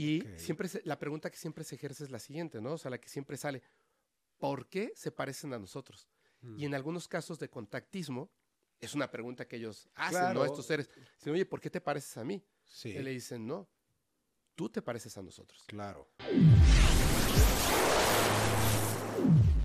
Y siempre se- la pregunta que siempre se ejerce es la siguiente, ¿no? O sea, la que siempre sale, ¿por qué se parecen a nosotros? Mm. Y en algunos casos de contactismo, es una pregunta que ellos hacen, Claro. ¿no? Estos seres. Dicen, oye, ¿por qué te pareces a mí? Sí, Y le dicen, no, tú te pareces a nosotros. claro.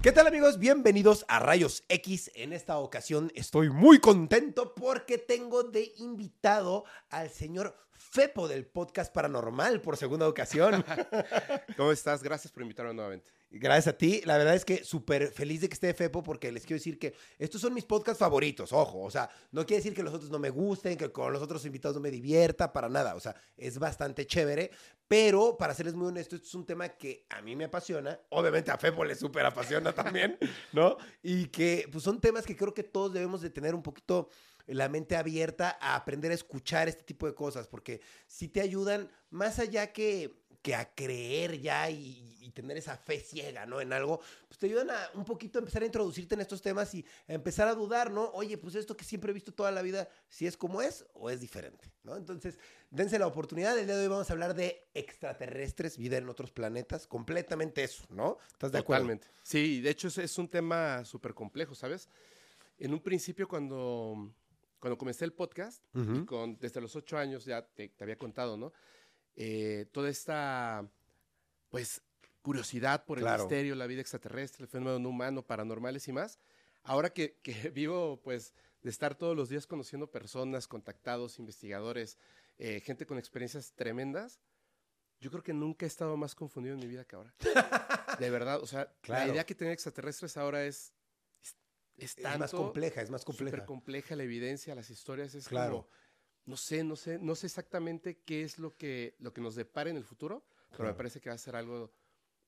¿Qué tal amigos? Bienvenidos a Rayos X. En esta ocasión estoy muy contento porque tengo de invitado al señor Fepo del podcast paranormal por segunda ocasión. ¿Cómo estás? Gracias por invitarme nuevamente. Gracias a ti. La verdad es que súper feliz de que esté Fepo porque les quiero decir que estos son mis podcasts favoritos, ojo. O sea, no quiere decir que los otros no me gusten, que con los otros invitados no me divierta, para nada. O sea, es bastante chévere. Pero, para serles muy honesto, esto es un tema que a mí me apasiona. Obviamente a Fepo le súper apasiona también, ¿no? Y que pues son temas que creo que todos debemos de tener un poquito la mente abierta a aprender a escuchar este tipo de cosas, porque si te ayudan más allá que, que a creer ya y, y tener esa fe ciega, ¿no? En algo, pues te ayudan a un poquito a empezar a introducirte en estos temas y a empezar a dudar, ¿no? Oye, pues esto que siempre he visto toda la vida, si es como es o es diferente, ¿no? Entonces, dense la oportunidad. El día de hoy vamos a hablar de extraterrestres, vida en otros planetas, completamente eso, ¿no? ¿Estás de acuerdo? Sí, de hecho es, es un tema súper complejo, ¿sabes? En un principio cuando, cuando comencé el podcast, Ujú. y con, desde los ocho años ya te, te había contado, ¿no? Eh, toda esta, pues, curiosidad por el Claro. misterio, la vida extraterrestre, el fenómeno no humano, paranormales y más. Ahora que, que vivo, pues, de estar todos los días conociendo personas, contactados, investigadores, eh, gente con experiencias tremendas, yo creo que nunca he estado más confundido en mi vida que ahora. De verdad, o sea, Claro. la idea que tienen extraterrestres ahora es, es, es Es más tanto, compleja, es más súper compleja. compleja la evidencia, las historias, es Claro. como, no sé, no sé, no sé exactamente qué es lo que, lo que nos depara en el futuro, pero me parece que va a ser algo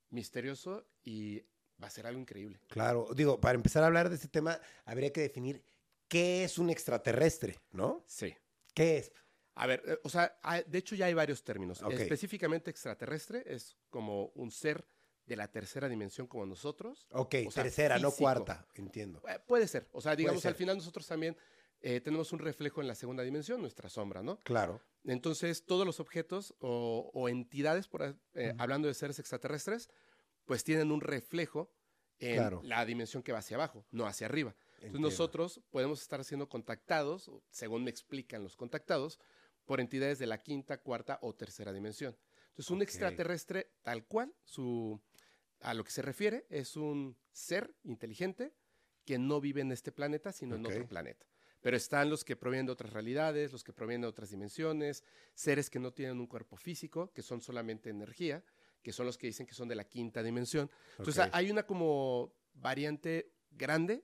misterioso y va a ser algo increíble. Claro, digo, para empezar a hablar de este tema, habría que definir qué es un extraterrestre, ¿no? Sí. ¿Qué es? A ver, eh, o sea, de hecho ya hay varios términos. Específicamente extraterrestre es como un ser de la tercera dimensión como nosotros. Ok, O sea, tercera, no cuarta, entiendo. Eh, puede ser. O sea, digamos, al final nosotros también eh, tenemos un reflejo en la segunda dimensión, nuestra sombra, ¿no? Claro. Entonces, todos los objetos o, o entidades, por, eh, hablando de seres extraterrestres, pues tienen un reflejo en Claro. la dimensión que va hacia abajo, no hacia arriba. Entonces, nosotros podemos estar siendo contactados, según me explican los contactados, por entidades de la quinta, cuarta o tercera dimensión. Entonces, un extraterrestre, tal cual, su, a lo que se refiere, es un ser inteligente que no vive en este planeta, sino en otro planeta. Pero están los que provienen de otras realidades, los que provienen de otras dimensiones, seres que no tienen un cuerpo físico, que son solamente energía, que son los que dicen que son de la quinta dimensión. Entonces Ok. hay una como variante grande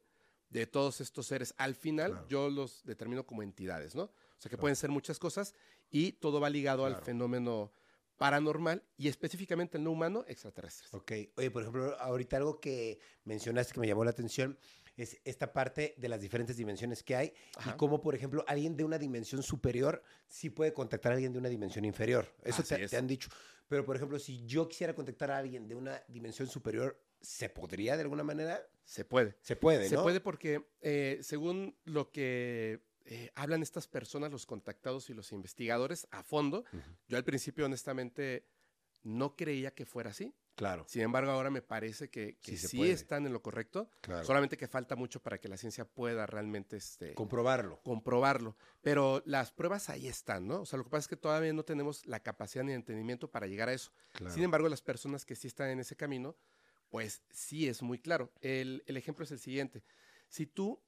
de todos estos seres. Al final Claro. yo los determino como entidades, ¿no? O sea que Claro. pueden ser muchas cosas y todo va ligado al Claro. fenómeno paranormal y específicamente el no humano extraterrestres. Ok. Oye, por ejemplo, ahorita algo que mencionaste que me llamó la atención es esta parte de las diferentes dimensiones que hay Ajá. y cómo, por ejemplo, alguien de una dimensión superior sí puede contactar a alguien de una dimensión inferior. Eso te, es. te han dicho. Pero, por ejemplo, si yo quisiera contactar a alguien de una dimensión superior, ¿se podría de alguna manera? Se puede. Se puede, Se ¿no? puede porque, eh, según lo que eh, hablan estas personas, los contactados y los investigadores a fondo, yo al principio honestamente no creía que fuera así. Claro, Sin embargo, ahora me parece que, que Sí sí, se puede. están en lo correcto, claro. solamente que falta mucho para que la ciencia pueda realmente este, Comprobarlo. comprobarlo. Pero las pruebas ahí están, ¿no? O sea, lo que pasa es que todavía no tenemos la capacidad ni el entendimiento para llegar a eso. Claro. Sin embargo, las personas que sí están en ese camino, pues sí es muy claro. El, el ejemplo es el siguiente. Si tú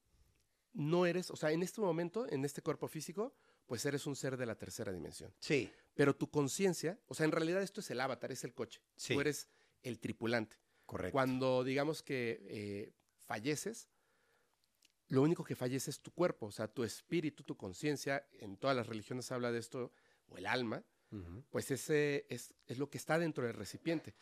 no eres, o sea, en este momento, en este cuerpo físico, pues eres un ser de la tercera dimensión. sí, Pero tu conciencia, o sea, en realidad esto es el avatar, es el coche. Sí. Tú eres el tripulante. correcto. Cuando digamos que eh, falleces, lo único que fallece es tu cuerpo, o sea, tu espíritu, tu conciencia, en todas las religiones habla de esto, o el alma, pues ese es, es lo que está dentro del recipiente.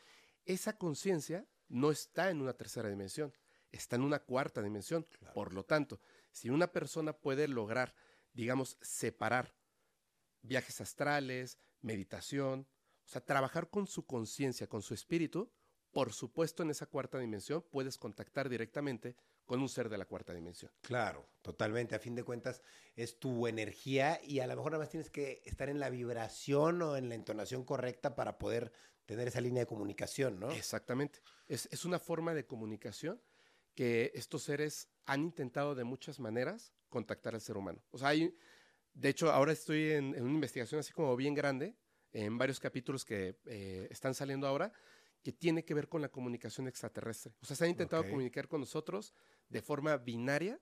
Esa conciencia no está en una tercera dimensión, está en una cuarta dimensión. Claro. Por lo tanto, si una persona puede lograr, digamos, separar viajes astrales, meditación, o sea, trabajar con su conciencia, con su espíritu, por supuesto en esa cuarta dimensión puedes contactar directamente con un ser de la cuarta dimensión. Claro, totalmente. A fin de cuentas, es tu energía y a lo mejor nada más tienes que estar en la vibración o en la entonación correcta para poder tener esa línea de comunicación, ¿no? Exactamente. Es, es una forma de comunicación que estos seres han intentado de muchas maneras contactar al ser humano. O sea, hay, de hecho, ahora estoy en, en una investigación así como bien grande, en varios capítulos que eh, están saliendo ahora, que tiene que ver con la comunicación extraterrestre. O sea, se han intentado Ok. comunicar con nosotros de forma binaria,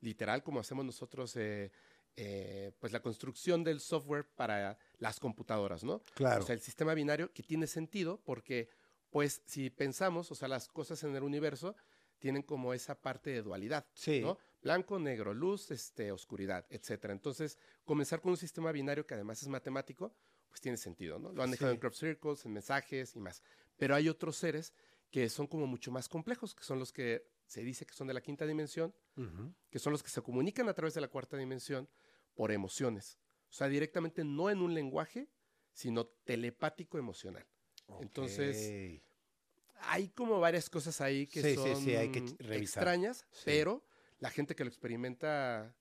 literal, como hacemos nosotros, eh, eh, pues la construcción del software para las computadoras, ¿no? Claro. O sea, el sistema binario que tiene sentido porque, pues, si pensamos, o sea, las cosas en el universo tienen como esa parte de dualidad, Sí. ¿no? Blanco, negro, luz, este, oscuridad, etcétera. Entonces, comenzar con un sistema binario que además es matemático, pues tiene sentido, ¿no? Lo han dejado Sí. en crop circles, en mensajes y más. Pero hay otros seres que son como mucho más complejos, que son los que se dice que son de la quinta dimensión, que son los que se comunican a través de la cuarta dimensión por emociones. O sea, directamente no en un lenguaje, sino telepático emocional. Entonces. Hay como varias cosas ahí que Sí, son sí, hay que ch- revisar. extrañas, pero la gente que lo experimenta,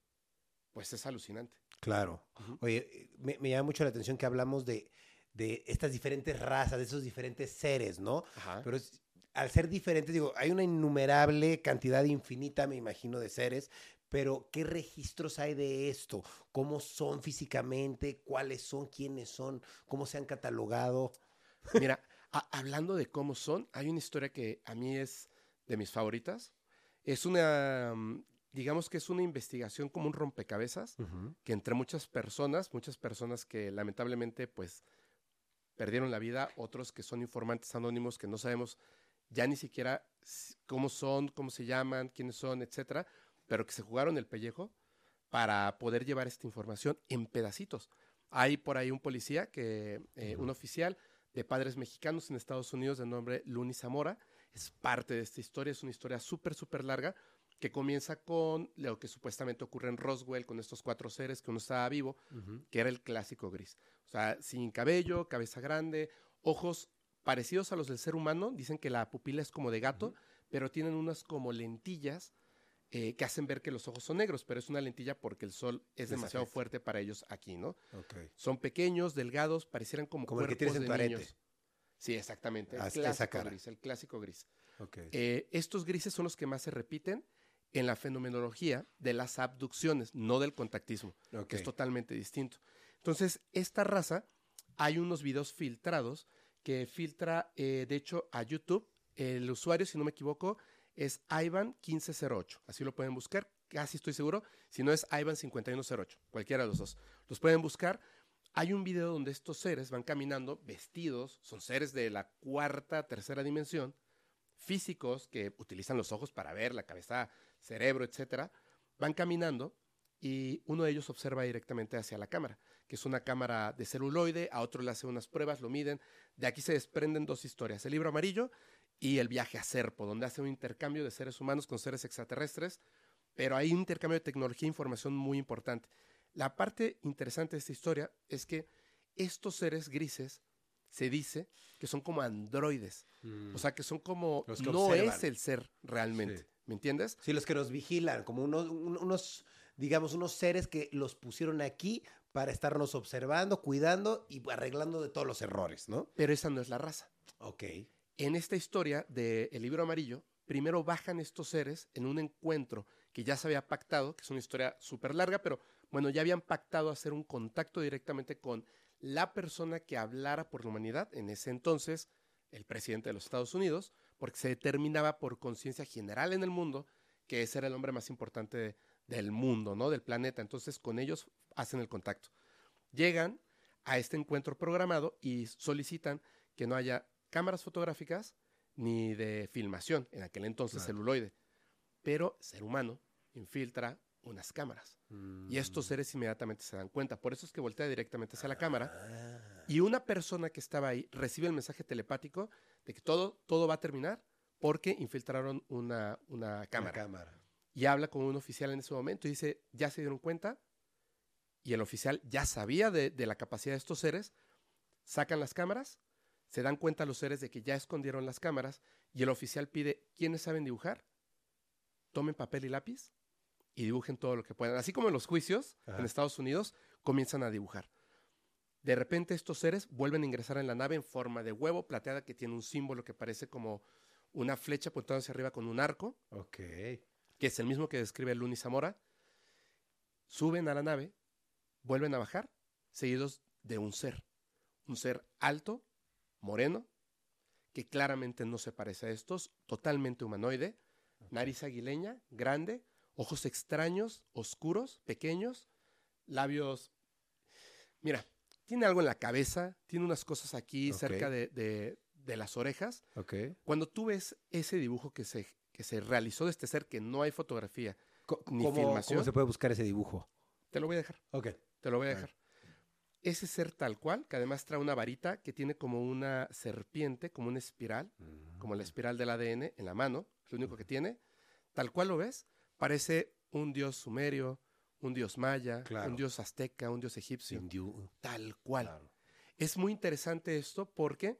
pues es alucinante. Claro. Oye, eh, me, me llama mucho la atención que hablamos de, de estas diferentes razas, de esos diferentes seres, ¿no? Ajá. Pero es- al ser diferentes, digo, hay una innumerable cantidad infinita, me imagino, de seres, pero ¿qué registros hay de esto? ¿Cómo son físicamente? ¿Cuáles son? ¿Quiénes son? ¿Cómo se han catalogado? Mira, hablando de cómo son, hay una historia que a mí es de mis favoritas. Es una, mm, digamos que es una investigación como un rompecabezas, que entre muchas personas, muchas personas que lamentablemente pues perdieron la vida, otros que son informantes anónimos que no sabemos ya ni siquiera cómo son, cómo se llaman, quiénes son, etcétera, pero que se jugaron el pellejo para poder llevar esta información en pedacitos. Hay por ahí un policía, que, eh, un oficial de padres mexicanos en Estados Unidos de nombre Luni Zamora, es parte de esta historia, es una historia súper, súper larga, que comienza con lo que supuestamente ocurre en Roswell con estos cuatro seres que uno estaba vivo, que era el clásico gris. O sea, sin cabello, cabeza grande, ojos parecidos a los del ser humano. Dicen que la pupila es como de gato, pero tienen unas como lentillas eh, que hacen ver que los ojos son negros, pero es una lentilla porque el sol es demasiado fuerte para ellos aquí, ¿no? Son pequeños, delgados, parecieran como, Como el que cuerpos en de tu arete. niños. Sí, exactamente. El clásico gris, el clásico gris. Eh, estos grises son los que más se repiten en la fenomenología de las abducciones, no del contactismo, que es totalmente distinto. Entonces, esta raza, hay unos videos filtrados que filtra, eh, de hecho, a YouTube. El usuario, si no me equivoco, es Ivan1508. Así lo pueden buscar, casi estoy seguro. Si no es Ivan5108, cualquiera de los dos. Los pueden buscar. Hay un video donde estos seres van caminando vestidos, son seres de la cuarta, tercera dimensión, físicos que utilizan los ojos para ver, la cabeza, cerebro, etcétera, van caminando y uno de ellos observa directamente hacia la cámara, que es una cámara de celuloide, a otro le hace unas pruebas, lo miden. De aquí se desprenden dos historias, el libro amarillo y el viaje a Serpo, donde hace un intercambio de seres humanos con seres extraterrestres, pero hay un intercambio de tecnología e información muy importante. La parte interesante de esta historia es que estos seres grises se dice que son como androides, o sea, que son como que no observan. es el ser realmente, Sí. ¿Me entiendes? Sí, los que nos vigilan, como unos, un- unos, digamos, unos seres que los pusieron aquí para estarnos observando, cuidando y arreglando de todos los errores, ¿no? Pero esa no es la raza. Ok. En esta historia del libro amarillo, primero bajan estos seres en un encuentro que ya se había pactado, que es una historia súper larga, pero bueno, ya habían pactado hacer un contacto directamente con la persona que hablara por la humanidad, en ese entonces el presidente de los Estados Unidos, porque se determinaba por conciencia general en el mundo que ese era el hombre más importante de- del mundo, ¿no? Del planeta. Entonces con ellos hacen el contacto. Llegan a este encuentro programado y solicitan que no haya cámaras fotográficas ni de filmación, en aquel entonces Claro. celuloide. Pero ser humano infiltra unas cámaras. Y estos Mm. seres inmediatamente se dan cuenta. Por eso es que voltea directamente hacia la cámara. Ah. Y una persona que estaba ahí recibe el mensaje telepático de que todo, todo va a terminar porque infiltraron una, una Una cámara. cámara. Y habla con un oficial en ese momento y dice, ya se dieron cuenta. Y el oficial ya sabía de, de la capacidad de estos seres. Sacan las cámaras, se dan cuenta los seres de que ya escondieron las cámaras y el oficial pide, ¿quiénes saben dibujar? tomen papel y lápiz y dibujen todo lo que puedan. Así como en los juicios Ajá. en Estados Unidos comienzan a dibujar. De repente estos seres vuelven a ingresar en la nave en forma de huevo plateada que tiene un símbolo que parece como una flecha apuntada hacia arriba con un arco, Ok. que es el mismo que describe Luni Zamora. Suben a la nave, vuelven a bajar, seguidos de un ser. Un ser alto, moreno, que claramente no se parece a estos, totalmente humanoide, nariz aguileña, grande, ojos extraños, oscuros, pequeños, labios... Mira, tiene algo en la cabeza, tiene unas cosas aquí cerca de, de- de las orejas. Ok. Cuando tú ves ese dibujo que se, que se realizó de este ser, que no hay fotografía, Co- Ni ¿Cómo, filmación. ¿Cómo se puede buscar ese dibujo? te lo voy a dejar. Ok. Te lo voy a dejar. Ese ser tal cual, que además trae una varita que tiene como una serpiente, como una espiral, como la espiral del ADN en la mano, es lo único que tiene. Tal cual lo ves, parece un dios sumerio, un dios maya, Claro. un dios azteca, un dios egipcio, tal cual. Claro. Es muy interesante esto porque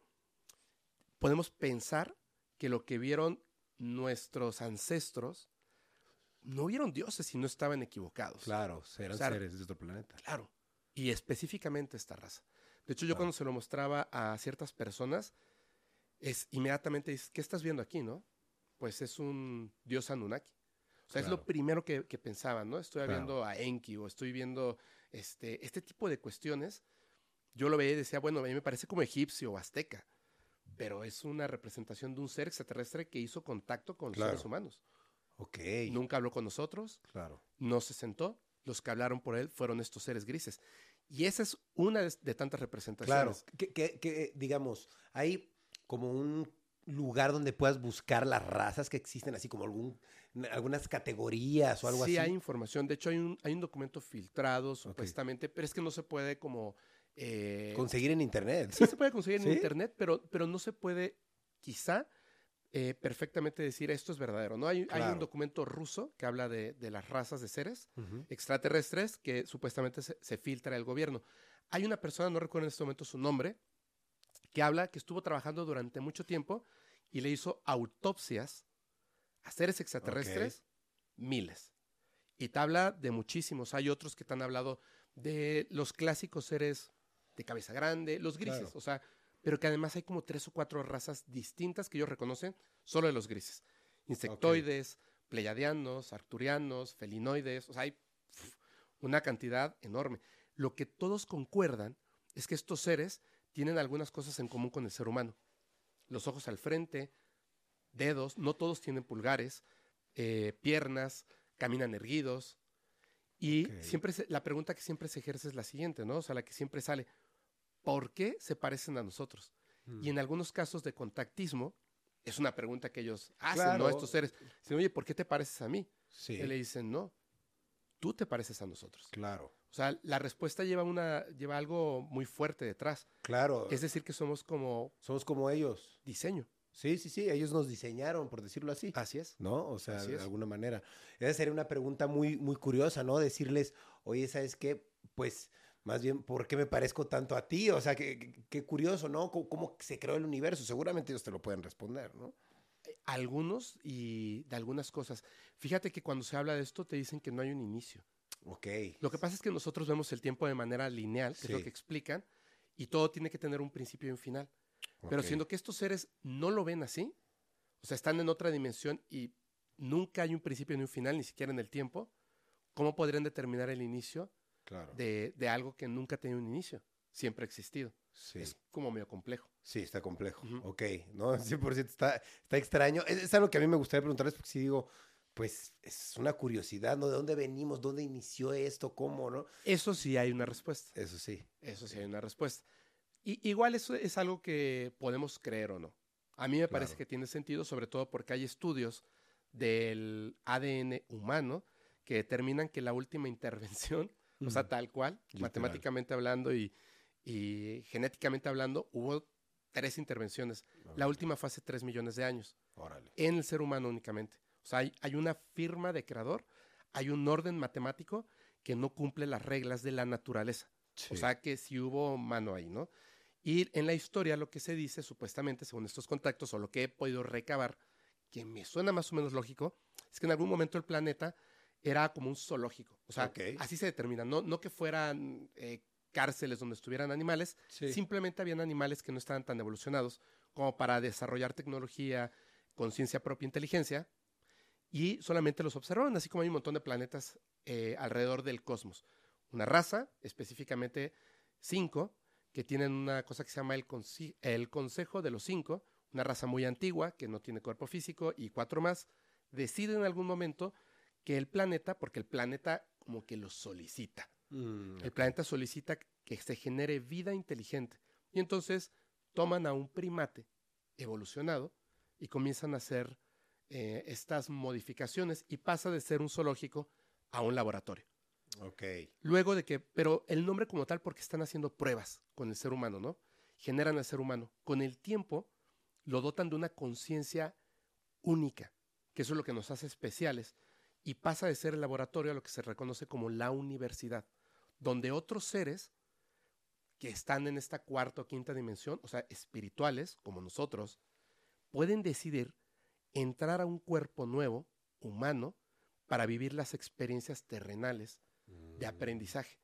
podemos pensar que lo que vieron nuestros ancestros no vieron dioses y no estaban equivocados. Claro, eran O sea, seres de otro planeta. Claro. Y específicamente esta raza. De hecho, yo Claro. cuando se lo mostraba a ciertas personas, es inmediatamente dices, ¿qué estás viendo aquí, no? Pues es un dios Anunnaki. O sea, es Claro. lo primero que, que pensaban, ¿no? Estoy Claro. viendo a Enki o estoy viendo este, este tipo de cuestiones. Yo lo veía y decía, bueno, a mí me parece como egipcio o azteca, pero es una representación de un ser extraterrestre que hizo contacto con los Claro. seres humanos. Ok. Nunca habló con nosotros, Claro. no se sentó, los que hablaron por él fueron estos seres grises. Y esa es una de, de tantas Claro. representaciones. Que, que- que, digamos, hay como un lugar donde puedas buscar las razas que existen, así como algún, algunas categorías o algo sí así. hay información, de hecho hay un, hay un documento filtrado supuestamente, pero es que no se puede como... eh, Conseguir en internet. sí se puede conseguir en ¿Sí? internet, pero, pero no se puede quizá eh, perfectamente decir esto es verdadero. ¿no? Hay, hay un documento ruso que habla de, de las razas de seres extraterrestres que supuestamente se, se filtra el gobierno. Hay una persona, no recuerdo en este momento su nombre, que habla que estuvo trabajando durante mucho tiempo y le hizo autopsias a seres extraterrestres, miles. Y te habla de muchísimos. Hay otros que te han hablado de los clásicos seres de cabeza grande, los grises, Claro. o sea, pero que además hay como tres o cuatro razas distintas que ellos reconocen solo de los grises. Insectoides, pleiadianos, arturianos, felinoides, o sea, hay una cantidad enorme. Lo que todos concuerdan es que estos seres tienen algunas cosas en común con el ser humano. Los ojos al frente, dedos, no todos tienen pulgares, eh, piernas, caminan erguidos. Y siempre se- la pregunta que siempre se ejerce es la siguiente, ¿no? O sea, la que siempre sale, ¿por qué se parecen a nosotros? Y en algunos casos de contactismo, es una pregunta que ellos hacen, Claro. ¿no? Estos seres. Dicen, oye, ¿por qué te pareces a mí? Sí, Y le dicen, no, tú te pareces a nosotros. claro. O sea, la respuesta lleva, una, lleva algo muy fuerte detrás. Claro. Es decir, que somos como Somos como ellos. diseño. Sí, sí, sí. Ellos nos diseñaron, por decirlo así. Así es. ¿no? O sea, de alguna manera. Esa sería una pregunta muy, muy curiosa, ¿no? Decirles, oye, ¿sabes qué? Pues, más bien, ¿por qué me parezco tanto a ti? O sea, qué, qué- qué curioso, ¿no? ¿Cómo, cómo se creó el universo? Seguramente ellos te lo pueden responder, ¿no? Algunos y de algunas cosas. Fíjate que cuando se habla de esto te dicen que no hay un inicio. Ok. Lo que pasa es que nosotros vemos el tiempo de manera lineal, que es lo que explican, y todo tiene que tener un principio y un final. Pero siendo que estos seres no lo ven así, o sea, están en otra dimensión y nunca hay un principio ni un final, ni siquiera en el tiempo, ¿cómo podrían determinar el inicio Claro. de, de algo que nunca ha tenido un inicio? Siempre ha existido. Sí. Es como medio complejo. Sí, está complejo. Ujú. Ok, ¿no? 100% está, está extraño. Es, es algo que a mí me gustaría preguntarles porque si digo, pues es una curiosidad, ¿no? ¿De dónde venimos? ¿Dónde inició esto? ¿Cómo, no? Eso sí hay una respuesta. Eso sí. Eso sí hay una respuesta. Y, igual eso es algo que podemos creer o no. A mí me parece Claro. que tiene sentido, sobre todo porque hay estudios del ADN humano que determinan que la última intervención, o sea, tal cual, Literal. matemáticamente hablando y, y genéticamente hablando, hubo tres intervenciones. La última fue hace tres millones de años, Órale. en el ser humano únicamente. O sea, hay, hay una firma de creador, hay un orden matemático que no cumple las reglas de la naturaleza. Sí. O sea que sí hubo mano ahí, ¿no? Y en la historia lo que se dice, supuestamente, según estos contactos, o lo que he podido recabar, que me suena más o menos lógico, es que en algún momento el planeta era como un zoológico. O sea, Ok. así se determina. No, no que fueran eh, cárceles donde estuvieran animales, Sí. simplemente habían animales que no estaban tan evolucionados como para desarrollar tecnología, conciencia propia, inteligencia, y solamente los observaban, así como hay un montón de planetas eh, alrededor del cosmos. Una raza, específicamente cinco, que tienen una cosa que se llama el, consi- el Consejo de los Cinco, una raza muy antigua que no tiene cuerpo físico, y cuatro más, deciden en algún momento que el planeta, porque el planeta como que lo solicita, Mm, el planeta solicita que se genere vida inteligente. Y entonces toman a un primate evolucionado y comienzan a hacer eh, estas modificaciones y pasa de ser un zoológico a un laboratorio. ok. Luego de que, pero el nombre como tal porque están haciendo pruebas con el ser humano, ¿no? Generan al ser humano. Con el tiempo lo dotan de una conciencia única, que eso es lo que nos hace especiales, y pasa de ser el laboratorio a lo que se reconoce como la universidad, donde otros seres que están en esta cuarta o quinta dimensión, o sea, espirituales, como nosotros, pueden decidir entrar a un cuerpo nuevo, humano, para vivir las experiencias terrenales de aprendizaje,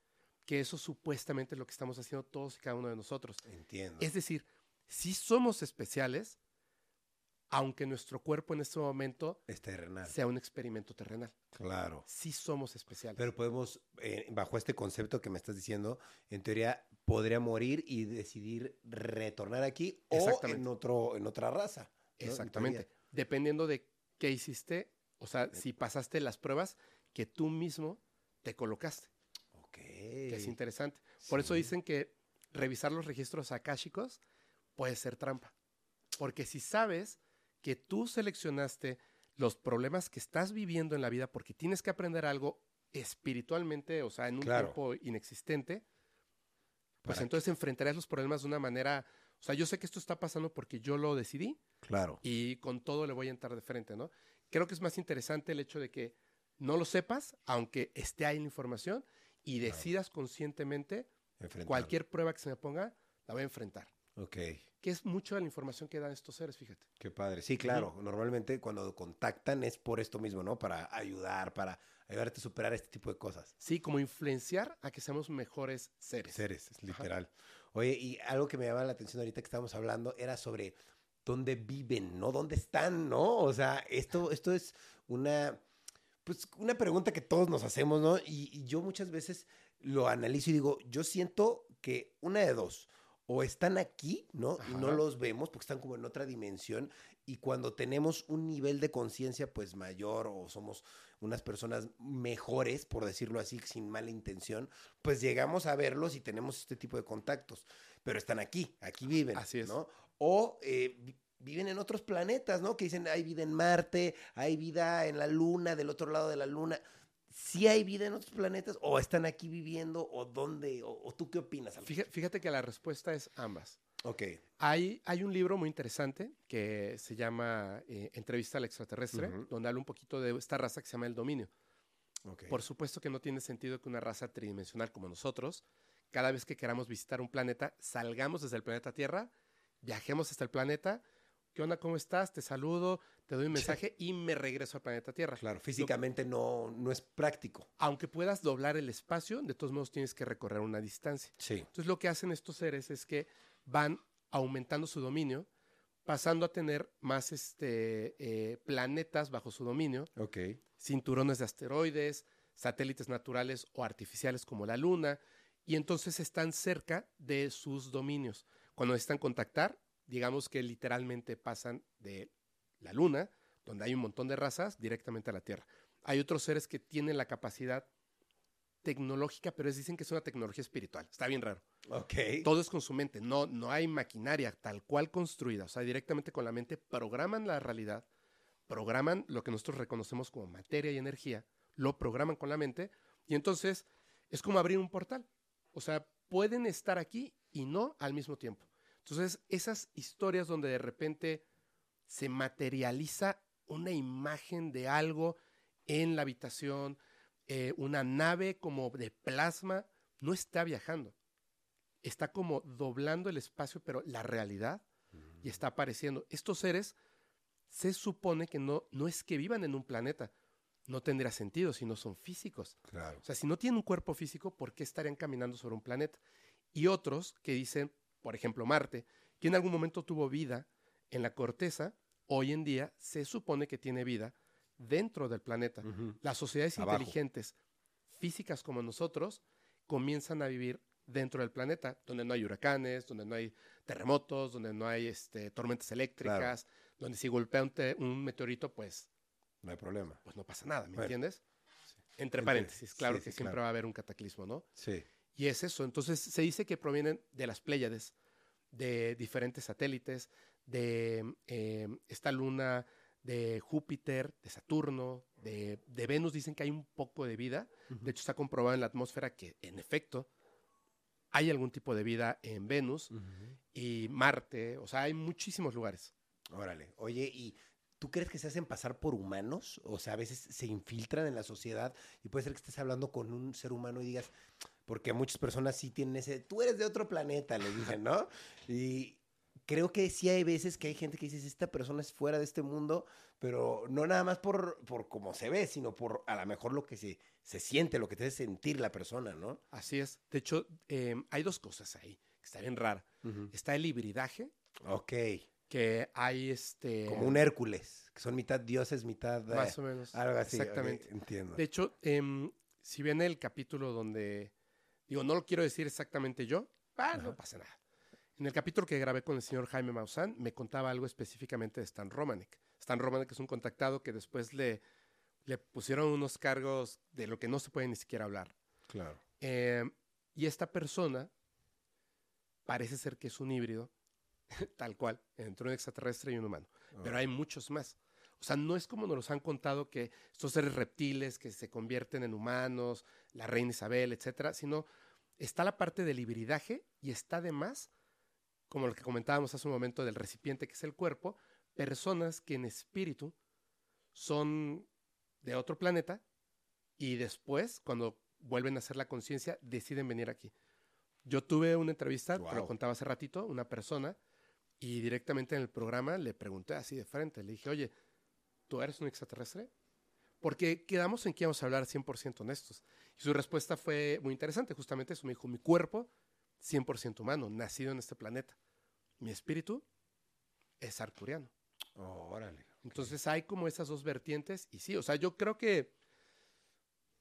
que eso supuestamente es lo que estamos haciendo todos y cada uno de nosotros. Entiendo. Es decir, sí somos especiales, aunque nuestro cuerpo en este momento Es terrenal. sea un experimento terrenal. Claro. Sí somos especiales. Pero podemos, eh, bajo este concepto que me estás diciendo, en teoría podría morir y decidir retornar aquí o en, otro, en otra raza. Exactamente. Dependiendo de qué hiciste, o sea, si pasaste las pruebas que tú mismo te colocaste, Ok. que es interesante. Por eso dicen que revisar los registros akáshicos puede ser trampa. Porque si sabes que tú seleccionaste los problemas que estás viviendo en la vida porque tienes que aprender algo espiritualmente, o sea, en un Claro. tiempo inexistente, pues entonces enfrentarías los problemas de una manera, o sea, yo sé que esto está pasando porque yo lo decidí Claro. y con todo le voy a entrar de frente, ¿no? Creo que es más interesante el hecho de que no lo sepas, aunque esté ahí la información, y Claro. decidas conscientemente cualquier prueba que se me ponga, la voy a enfrentar. Ok. Que es mucho de la información que dan estos seres, fíjate. Qué padre. Sí, claro. Normalmente cuando contactan es por esto mismo, ¿no? Para ayudar, para ayudarte a superar este tipo de cosas. Sí, como influenciar a que seamos mejores seres. Seres, es literal. Oye, y algo que me llamaba la atención ahorita que estábamos hablando era sobre dónde viven, ¿no? ¿Dónde están, no? O sea, esto, esto es una, pues, una pregunta que todos nos hacemos, ¿no? Y, y yo muchas veces lo analizo y digo, yo siento que una de dos, o están aquí, ¿no? Y no los vemos porque están como en otra dimensión. Y cuando tenemos un nivel de conciencia, pues mayor, o somos unas personas mejores, por decirlo así, sin mala intención, pues llegamos a verlos y tenemos este tipo de contactos. Pero están aquí, aquí viven. Así es. ¿no? O eh, vi- viven en otros planetas, ¿no? Que dicen, hay vida en Marte, hay vida en la Luna, del otro lado de la Luna. ¿Sí hay vida en otros planetas? ¿O están aquí viviendo? ¿O dónde? ¿O, o tú qué opinas? Fíjate, fíjate que la respuesta es ambas. Ok. Hay, hay un libro muy interesante que se llama eh, Entrevista al extraterrestre, Ujú. donde habla un poquito de esta raza que se llama el dominio. ok. Por supuesto que no tiene sentido que una raza tridimensional como nosotros, cada vez que queramos visitar un planeta, salgamos desde el planeta Tierra, viajemos hasta el planeta. ¿Qué onda? ¿Cómo estás? Te saludo, te doy un mensaje y me regreso al planeta Tierra. Claro, físicamente no, no es práctico. Aunque puedas doblar el espacio, de todos modos tienes que recorrer una distancia. Sí. Entonces lo que hacen estos seres es que van aumentando su dominio, pasando a tener más este, eh, planetas bajo su dominio, Ok. cinturones de asteroides, satélites naturales o artificiales como la Luna, y entonces están cerca de sus dominios. Cuando necesitan contactar, digamos que literalmente pasan de la Luna, donde hay un montón de razas, directamente a la Tierra. Hay otros seres que tienen la capacidad tecnológica, pero ellos dicen que es una tecnología espiritual. Está bien raro. Ok. Todo es con su mente, no, no hay maquinaria tal cual construida, o sea, directamente con la mente programan la realidad, programan lo que nosotros reconocemos como materia y energía, lo programan con la mente y entonces es como abrir un portal, o sea, pueden estar aquí y no al mismo tiempo. Entonces, esas historias donde de repente se materializa una imagen de algo en la habitación, eh, una nave como de plasma, no está viajando está como doblando el espacio, pero la realidad y está apareciendo. Estos seres se supone que no, no es que vivan en un planeta. No tendría sentido si no son físicos. Claro. O sea, si no tienen un cuerpo físico, ¿por qué estarían caminando sobre un planeta? Y otros que dicen, por ejemplo, Marte, que en algún momento tuvo vida en la corteza, hoy en día se supone que tiene vida dentro del planeta. Las sociedades Abajo. inteligentes, físicas como nosotros, comienzan a vivir dentro del planeta, donde no hay huracanes, donde no hay terremotos, donde no hay este, tormentas eléctricas, donde si golpea un, te- un meteorito, pues, No hay problema. pues no pasa nada, ¿me entiendes? Entre paréntesis, claro Sí, que sí, siempre claro. va a haber un cataclismo, ¿no? Sí. Y es eso. Entonces se dice que provienen de las Pléyades, de diferentes satélites, de eh, esta luna de Júpiter, de Saturno, de, de Venus. Dicen que hay un poco de vida. De hecho, está comprobado en la atmósfera que, en efecto, hay algún tipo de vida en Venus y Marte. O sea, hay muchísimos lugares. Órale. Oye, ¿y tú crees que se hacen pasar por humanos? O sea, a veces se infiltran en la sociedad y puede ser que estés hablando con un ser humano y digas, porque muchas personas sí tienen ese, tú eres de otro planeta, le dicen, ¿no? Y creo que sí hay veces que hay gente que dice, esta persona es fuera de este mundo, pero no nada más por, por cómo se ve, sino por a lo mejor lo que se, se siente, lo que te hace sentir la persona, ¿no? Así es. De hecho, eh, hay dos cosas ahí que está bien rara. Está el hibridaje, Ok. que hay este... Como un Hércules, que son mitad dioses, mitad... eh, Más o menos. Algo así. Exactamente. entiendo. De hecho, em, si viene el capítulo donde, digo, no lo quiero decir exactamente yo, ah, no pasa nada. En el capítulo que grabé con el señor Jaime Maussan, me contaba algo específicamente de Stan Romanek. Stan Romanek es un contactado que después le, le pusieron unos cargos de lo que no se puede ni siquiera hablar. Claro. Em, y esta persona parece ser que es un híbrido, tal cual, entre un extraterrestre y un humano. Pero hay muchos más. O sea, no es como nos los han contado que estos seres reptiles que se convierten en humanos, la reina Isabel, etcétera, sino está la parte del hibridaje y está además, como lo que comentábamos hace un momento del recipiente que es el cuerpo, personas que en espíritu son de otro planeta y después, cuando vuelven a hacer la conciencia, deciden venir aquí. Yo tuve una entrevista, te lo contaba hace ratito, una persona, y directamente en el programa le pregunté así de frente, le dije, oye, ¿tú eres un extraterrestre? Porque quedamos en que íbamos a hablar 100% honestos. Y su respuesta fue muy interesante, justamente eso. Me dijo, mi cuerpo, 100% humano, nacido en este planeta. Mi espíritu es arturiano. Oh, órale. Entonces hay como esas dos vertientes y sí, o sea, yo creo que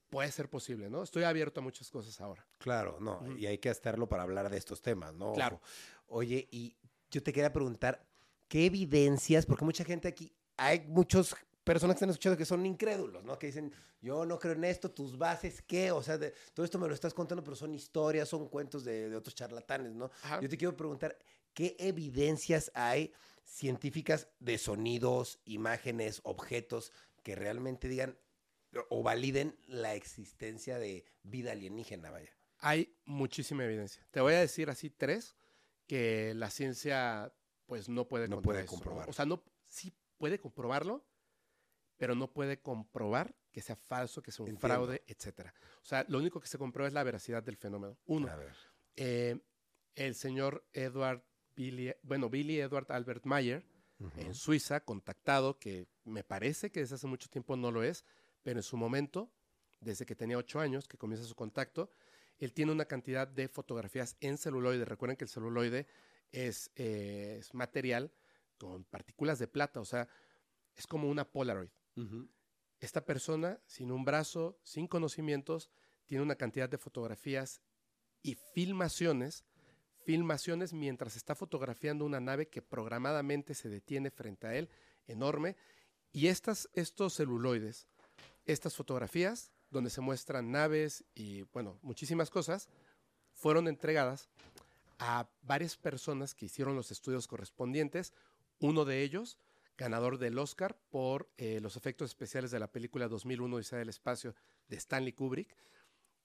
puede ser posible, ¿no? Estoy abierto a muchas cosas ahora. Claro, no, y hay que estarlo para hablar de estos temas, ¿no? Claro. Oye, y yo te quería preguntar, ¿qué evidencias? Porque mucha gente aquí, hay muchas personas que están escuchando que son incrédulos, ¿no? Que dicen, yo no creo en esto, tus bases, ¿qué? O sea, de- todo esto me lo estás contando, pero son historias, son cuentos de, de otros charlatanes, ¿no? Ajá. Yo te quiero preguntar, ¿qué evidencias hay científicas de sonidos, imágenes, objetos que realmente digan o validen la existencia de vida alienígena, vaya? Hay muchísima evidencia. Te voy a decir así tres que la ciencia pues no puede No puede comprobar. O sea, no sí puede comprobarlo, pero no puede comprobar que sea falso, que sea un Entiendo. fraude, etcétera. O sea, lo único que se comprueba es la veracidad del fenómeno. Uno, eh, el señor Edward Billy, bueno, Billy Edward Albert Mayer, en Suiza, contactado, que me parece que desde hace mucho tiempo no lo es, pero en su momento, desde que tenía ocho años, que comienza su contacto, él tiene una cantidad de fotografías en celuloide. Recuerden que el celuloide es, eh, es material con partículas de plata, o sea, es como una Polaroid. Esta persona, sin un brazo, sin conocimientos, tiene una cantidad de fotografías y filmaciones, filmaciones mientras está fotografiando una nave que programadamente se detiene frente a él, enorme, y estas, estos celuloides, estas fotografías, donde se muestran naves y, bueno, muchísimas cosas, fueron entregadas a varias personas que hicieron los estudios correspondientes, uno de ellos, ganador del Oscar por eh, los efectos especiales de la película 2001 Odisea del Espacio de Stanley Kubrick.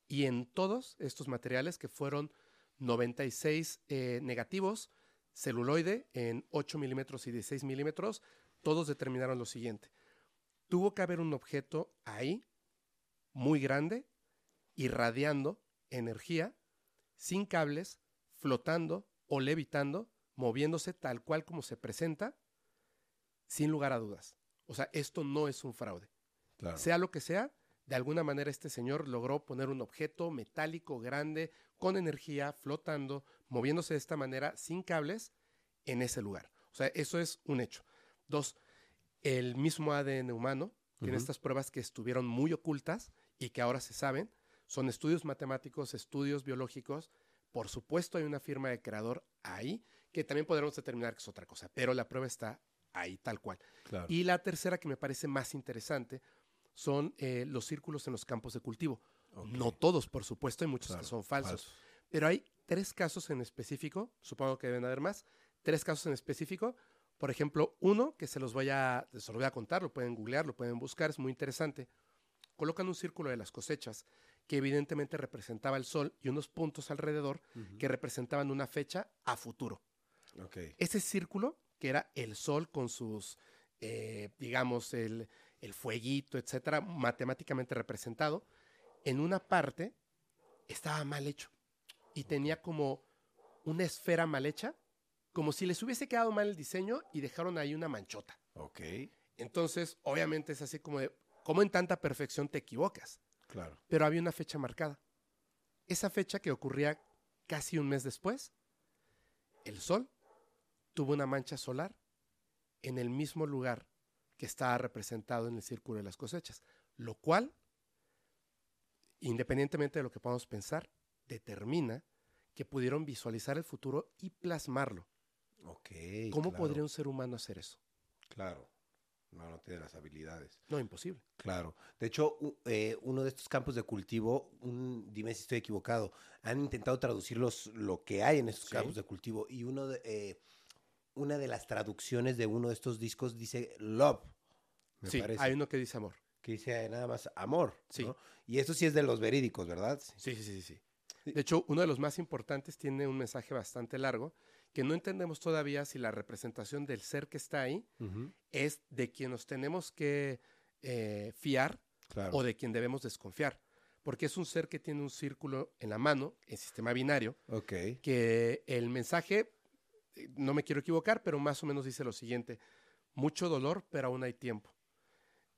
Y en todos estos materiales, que fueron 96 eh, negativos, celuloide en 8 milímetros y 16 milímetros, todos determinaron lo siguiente. Tuvo que haber un objeto ahí, muy grande, irradiando energía, sin cables, flotando o levitando, moviéndose tal cual como se presenta, sin lugar a dudas. O sea, esto no es un fraude. Claro. Sea lo que sea, de alguna manera este señor logró poner un objeto metálico grande, con energía, flotando, moviéndose de esta manera, sin cables, en ese lugar. O sea, eso es un hecho. Dos, el mismo ADN humano tiene estas pruebas que estuvieron muy ocultas y que ahora se saben. Son estudios matemáticos, estudios biológicos. Por supuesto hay una firma de creador ahí, que también podremos determinar que es otra cosa, pero la prueba está ahí tal cual. Claro. Y la tercera que me parece más interesante son eh, los círculos en los campos de cultivo. No todos, por supuesto, hay muchos Claro, que son falsos. falsos. Pero hay tres casos en específico, supongo que deben haber más, tres casos en específico. Por ejemplo, uno que se los voy a, se los voy a contar, lo pueden googlear, lo pueden buscar, es muy interesante. Colocan un círculo de las cosechas que evidentemente representaba el sol y unos puntos alrededor que representaban una fecha a futuro. Ese círculo, que era el sol con sus, eh, digamos, el, el fueguito, etcétera, matemáticamente representado, en una parte estaba mal hecho y tenía como una esfera mal hecha, como si les hubiese quedado mal el diseño y dejaron ahí una manchota. Ok. Entonces, obviamente es así como de, ¿cómo en tanta perfección te equivocas? Claro. Pero había una fecha marcada. Esa fecha que ocurría casi un mes después, el Sol tuvo una mancha solar en el mismo lugar que estaba representado en el círculo de las cosechas, lo cual, independientemente de lo que podamos pensar, determina que pudieron visualizar el futuro y plasmarlo. Ok. ¿Cómo claro, podría un ser humano hacer eso? Claro. No, no tiene las habilidades. No, imposible. Claro. De hecho, u- eh, uno de estos campos de cultivo, un, dime si estoy equivocado, han intentado traducir los, lo que hay en estos Sí. campos de cultivo y uno de, eh, una de las traducciones de uno de estos discos dice love, me sí, parece, hay uno que dice amor. que dice nada más amor. Sí. ¿no? Y esto sí es de los verídicos, ¿verdad? Sí, sí, sí, sí. De hecho, uno de los más importantes tiene un mensaje bastante largo que no entendemos todavía si la representación del ser que está ahí es de quien nos tenemos que eh, fiar Claro. o de quien debemos desconfiar. Porque es un ser que tiene un círculo en la mano, en sistema binario, Ok. que el mensaje, no me quiero equivocar, pero más o menos dice lo siguiente, mucho dolor, pero aún hay tiempo.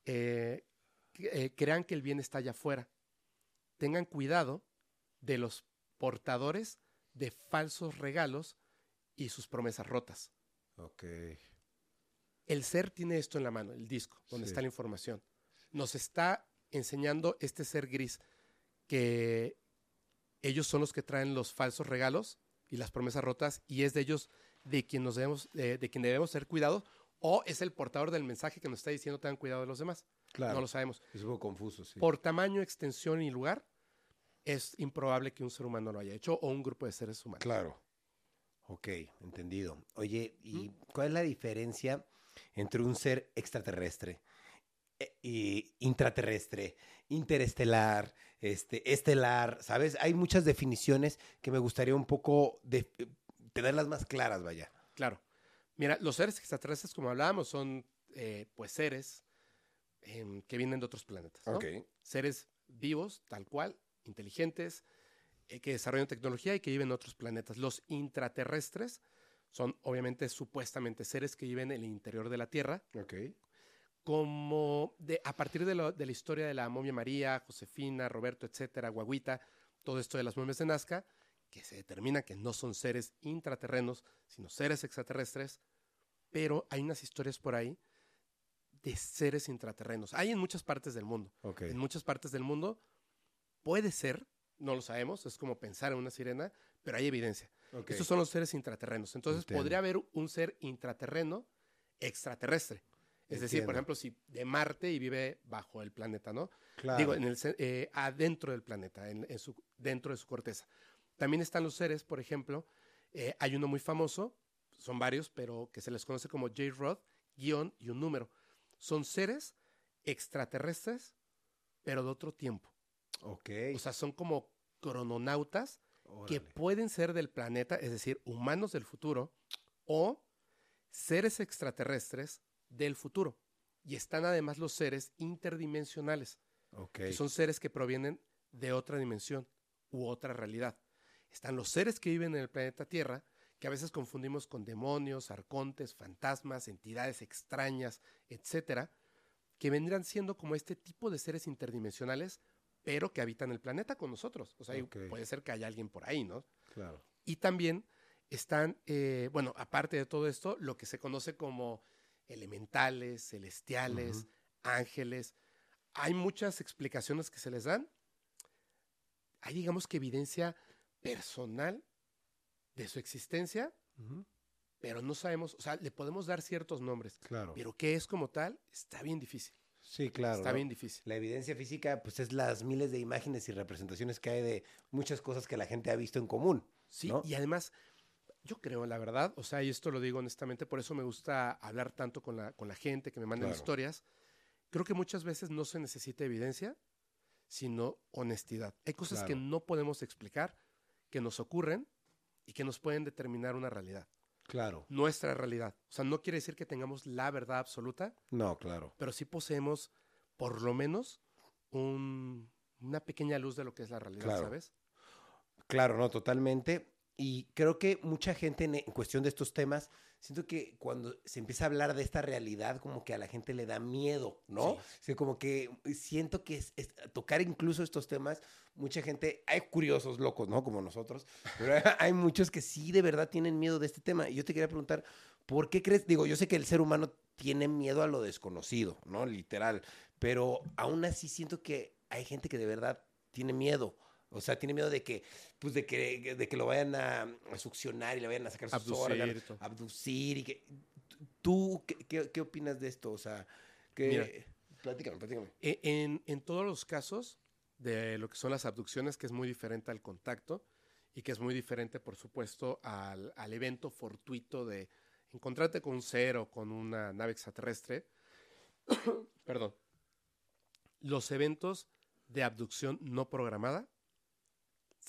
Eh, eh, crean que el bien está allá afuera. Tengan cuidado de los portadores de falsos regalos y sus promesas rotas. Ok. El ser tiene esto en la mano, el disco, donde Sí. está la información. Nos está enseñando este ser gris que ellos son los que traen los falsos regalos y las promesas rotas y es de ellos de quien nos debemos eh, de quien debemos ser cuidados o es el portador del mensaje que nos está diciendo tengan cuidado de los demás. Claro. No lo sabemos. Es un poco confuso, sí. Por tamaño, extensión y lugar es improbable que un ser humano lo haya hecho o un grupo de seres humanos. Claro. Ok, entendido. Oye, ¿y cuál es la diferencia entre un ser extraterrestre y intraterrestre, interestelar, este, estelar? ¿Sabes? Hay muchas definiciones que me gustaría un poco de, tenerlas más claras, vaya. Claro. Mira, los seres extraterrestres, como hablábamos, son eh, pues seres em, que vienen de otros planetas. ¿no? Seres vivos, tal cual, inteligentes, eh, que desarrollan tecnología y que viven en otros planetas. Los intraterrestres son obviamente supuestamente seres que viven en el interior de la Tierra, ok. como de, a partir de, lo- de la historia de la momia María, Josefina, Roberto, etcétera, Guaguita, todo esto de las momias de Nazca, que se determina que no son seres intraterrenos, sino seres extraterrestres, pero hay unas historias por ahí de seres intraterrenos. Hay en muchas partes del mundo. Ok. En muchas partes del mundo puede ser, no lo sabemos, es como pensar en una sirena, pero hay evidencia. ok. Estos son los seres intraterrenos. Entonces Entiendo. podría haber un ser intraterreno extraterrestre. Es decir, por Entiendo. ejemplo, si de Marte y vive bajo el planeta, ¿no? Claro. Digo, en el, eh, adentro del planeta, en, en su, dentro de su corteza. También están los seres, por ejemplo, eh, hay uno muy famoso, son varios, pero que se les conoce como J-Rod, guion y un número. Son seres extraterrestres, pero de otro tiempo. ok. O sea, son como crononautas que pueden ser del planeta, es decir, humanos del futuro, o seres extraterrestres del futuro. Y están además los seres interdimensionales, Ok. que son seres que provienen de otra dimensión u otra realidad. Están los seres que viven en el planeta Tierra, que a veces confundimos con demonios, arcontes, fantasmas, entidades extrañas, etcétera, que vendrán siendo como este tipo de seres interdimensionales, pero que habitan el planeta con nosotros. O sea, puede ser que haya alguien por ahí, ¿no? Claro. Y también están, eh, bueno, aparte de todo esto, lo que se conoce como elementales, celestiales, ángeles. Hay muchas explicaciones que se les dan. Hay, digamos que evidencia personal de su existencia, pero no sabemos, o sea, le podemos dar ciertos nombres, Claro. pero qué es como tal, está bien difícil. Sí, claro. está ¿no? bien difícil. La evidencia física, pues es las miles de imágenes y representaciones que hay de muchas cosas que la gente ha visto en común. Sí, ¿no? y además, yo creo, la verdad, o sea, y esto lo digo honestamente, por eso me gusta hablar tanto con la, con la gente que me Claro. historias. Creo que muchas veces no se necesita evidencia, sino honestidad. Hay cosas que no podemos explicar, que nos ocurren y que nos pueden determinar una realidad, Claro. nuestra realidad. O sea, no quiere decir que tengamos la verdad absoluta, No, claro. pero sí poseemos por lo menos un- una pequeña luz de lo que es la realidad, Claro. ¿sabes? Claro, no, totalmente. Y creo que mucha gente en, en cuestión de estos temas, siento que cuando se empieza a hablar de esta realidad, como que a la gente le da miedo, ¿no? Sí. O sea, como que siento que es- es- tocar incluso estos temas, mucha gente, hay curiosos locos, ¿no? Como nosotros, pero hay muchos que sí de verdad tienen miedo de este tema. Y yo te quería preguntar, ¿por qué crees? Digo, yo sé que el ser humano tiene miedo a lo desconocido, ¿no? Literal, pero aún así siento que hay gente que de verdad tiene miedo. O sea, tiene miedo de que, pues, de que, de que lo vayan a, a succionar y le vayan a sacar sus Abducir órganos, abducir y que... ¿Tú qué, qué- qué opinas de esto? O sea, que... Mira. Platícame, platícame. E- En, en todos los casos de lo que son las abducciones, que es muy diferente al contacto y que es muy diferente, por supuesto, al, al evento fortuito de encontrarte con un ser o con una nave extraterrestre, perdón, los eventos de abducción no programada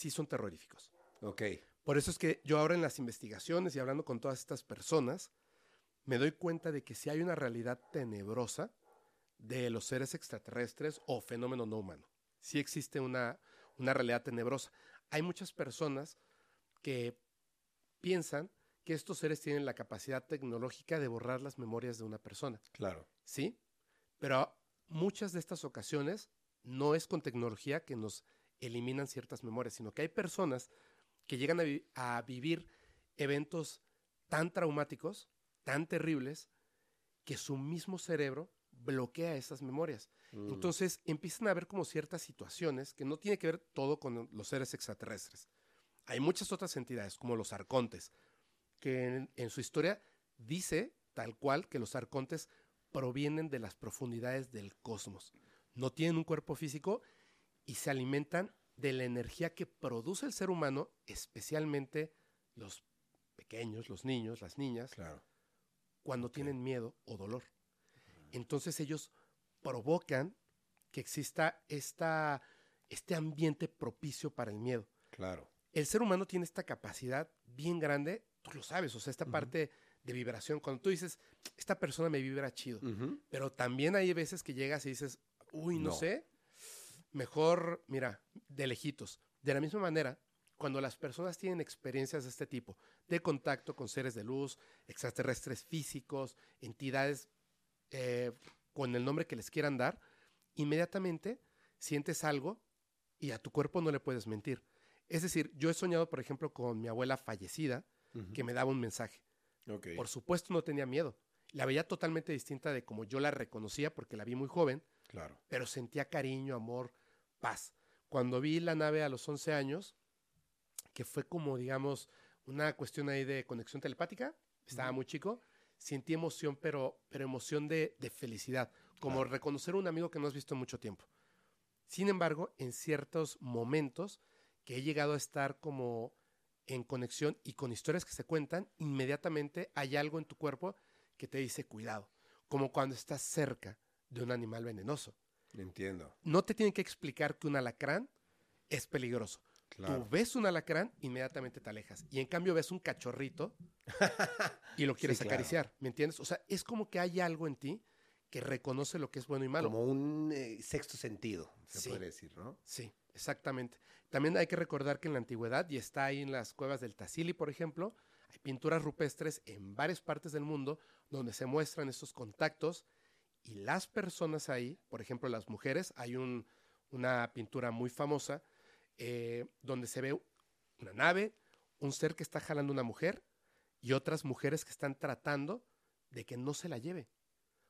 sí son terroríficos. Ok, Por eso es que yo ahora en las investigaciones y hablando con todas estas personas, me doy cuenta de que si hay una realidad tenebrosa de los seres extraterrestres o fenómeno no humano. Sí existe una, una realidad tenebrosa. Hay muchas personas que piensan que estos seres tienen la capacidad tecnológica de borrar las memorias de una persona. claro. ¿sí? Pero muchas de estas ocasiones no es con tecnología que nos eliminan ciertas memorias, sino que hay personas que llegan a, vi- a vivir eventos tan traumáticos, tan terribles, que su mismo cerebro bloquea esas memorias. Mm, Entonces empiezan a ver como ciertas situaciones que no tiene que ver todo con los seres extraterrestres. Hay muchas otras entidades, como los arcontes, que en, en su historia dice tal cual que los arcontes provienen de las profundidades del cosmos. No tienen un cuerpo físico y se alimentan de la energía que produce el ser humano, especialmente los pequeños, los niños, las niñas, claro. cuando tienen miedo o dolor. Entonces ellos provocan que exista esta, este ambiente propicio para el miedo. Claro. El ser humano tiene esta capacidad bien grande, tú lo sabes, o sea, esta parte de vibración. Cuando tú dices, esta persona me vibra chido, pero también hay veces que llegas y dices, uy, no, No. sé, mejor, mira, de lejitos. De la misma manera, cuando las personas tienen experiencias de este tipo, de contacto con seres de luz, extraterrestres físicos, entidades eh, con el nombre que les quieran dar, inmediatamente sientes algo y a tu cuerpo no le puedes mentir. Es decir, yo he soñado, por ejemplo, con mi abuela fallecida que me daba un mensaje. Ok. Por supuesto no tenía miedo. La veía totalmente distinta de como yo la reconocía porque la vi muy joven, Claro. pero sentía cariño, amor, paz. Cuando vi la nave a los 11 años, que fue como, digamos, una cuestión ahí de conexión telepática, estaba muy chico, sentí emoción, pero, pero emoción de, de felicidad, como reconocer a un amigo que no has visto en mucho tiempo. Sin embargo, en ciertos momentos que he llegado a estar como en conexión y con historias que se cuentan, inmediatamente hay algo en tu cuerpo que te dice cuidado, como cuando estás cerca de un animal venenoso. Entiendo. No te tienen que explicar que un alacrán es peligroso. Claro. Tú ves un alacrán, inmediatamente te alejas. Y en cambio ves un cachorrito y lo quieres Sí, claro. acariciar, ¿me entiendes? O sea, es como que hay algo en ti que reconoce lo que es bueno y malo. Como un eh, sexto sentido, se Sí. puede decir, ¿no? Sí, exactamente. También hay que recordar que en la antigüedad, y está ahí en las cuevas del Tassili, por ejemplo, Hay pinturas rupestres en varias partes del mundo donde se muestran estos contactos y las personas ahí, por ejemplo las mujeres, hay un, una pintura muy famosa eh, donde se ve una nave, un ser que está jalando una mujer y otras mujeres que están tratando de que no se la lleve.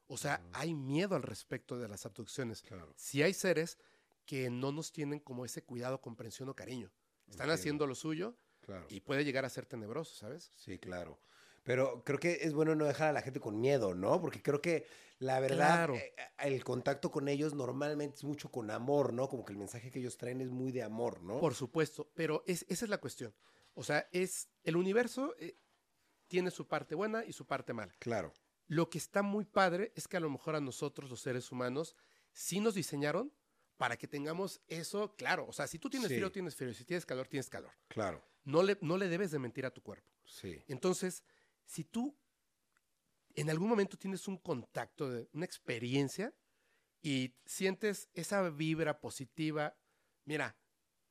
O sea, hay miedo al respecto de las abducciones. Si hay seres que no nos tienen como ese cuidado, comprensión o cariño. Están haciendo lo suyo y puede llegar a ser tenebroso, ¿sabes? Sí, claro. Pero creo que es bueno no dejar a la gente con miedo, ¿no? Porque creo que la verdad, eh, eh, el contacto con ellos normalmente es mucho con amor, ¿no? Como que el mensaje que ellos traen es muy de amor, ¿no? Por supuesto, pero esa es la cuestión. O sea, es el universo eh, tiene su parte buena y su parte mala. Claro. Lo que está muy padre es que a lo mejor a nosotros, los seres humanos, sí nos diseñaron para que tengamos eso claro. O sea, si tú tienes frío, tienes frío. Si tienes calor, tienes calor. Claro. No le, no le debes de mentir a tu cuerpo. Sí. Entonces, si tú en algún momento tienes un contacto, de, una experiencia y sientes esa vibra positiva, mira,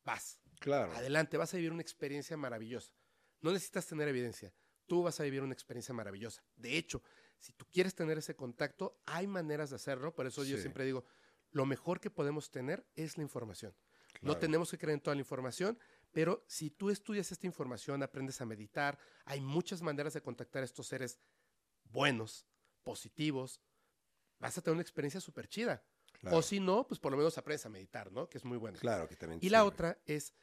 vas. Claro. Adelante, vas a vivir una experiencia maravillosa. No necesitas tener evidencia. Tú vas a vivir una experiencia maravillosa. De hecho, si tú quieres tener ese contacto, hay maneras de hacerlo. Por eso yo siempre digo, lo mejor que podemos tener es la información. No tenemos que creer en toda la información, pero si tú estudias esta información, aprendes a meditar, hay muchas maneras de contactar a estos seres buenos, positivos, vas a tener una experiencia súper chida. O si no, pues por lo menos aprendes a meditar, ¿no? Que es muy bueno. Claro, que también. Y la otra es,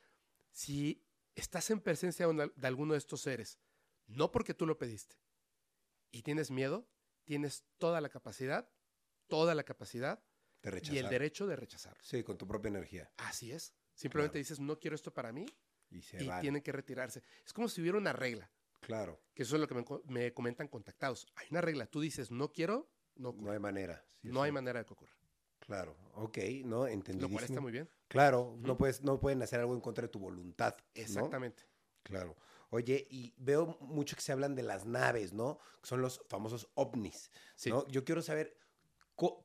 si estás en presencia de alguno de estos seres, no porque tú lo pediste, y tienes miedo, tienes toda la capacidad, toda la capacidad de rechazar. y el derecho de rechazar. Sí, con tu propia energía. Así es. Simplemente dices, no quiero esto para mí y, tienen que retirarse. Es como si hubiera una regla. Claro. Que eso es lo que me, comentan contactados. Hay una regla. Tú dices, no quiero, no No hay manera. no hay manera de que ocurra. Claro, ok, ¿no? Entendidísimo. Lo cual está muy bien. Claro, no, puedes, no pueden hacer algo en contra de tu voluntad. Exactamente. Claro. Oye, y veo mucho que se hablan de las naves, ¿no? Son los famosos ovnis, ¿no? Yo quiero saber,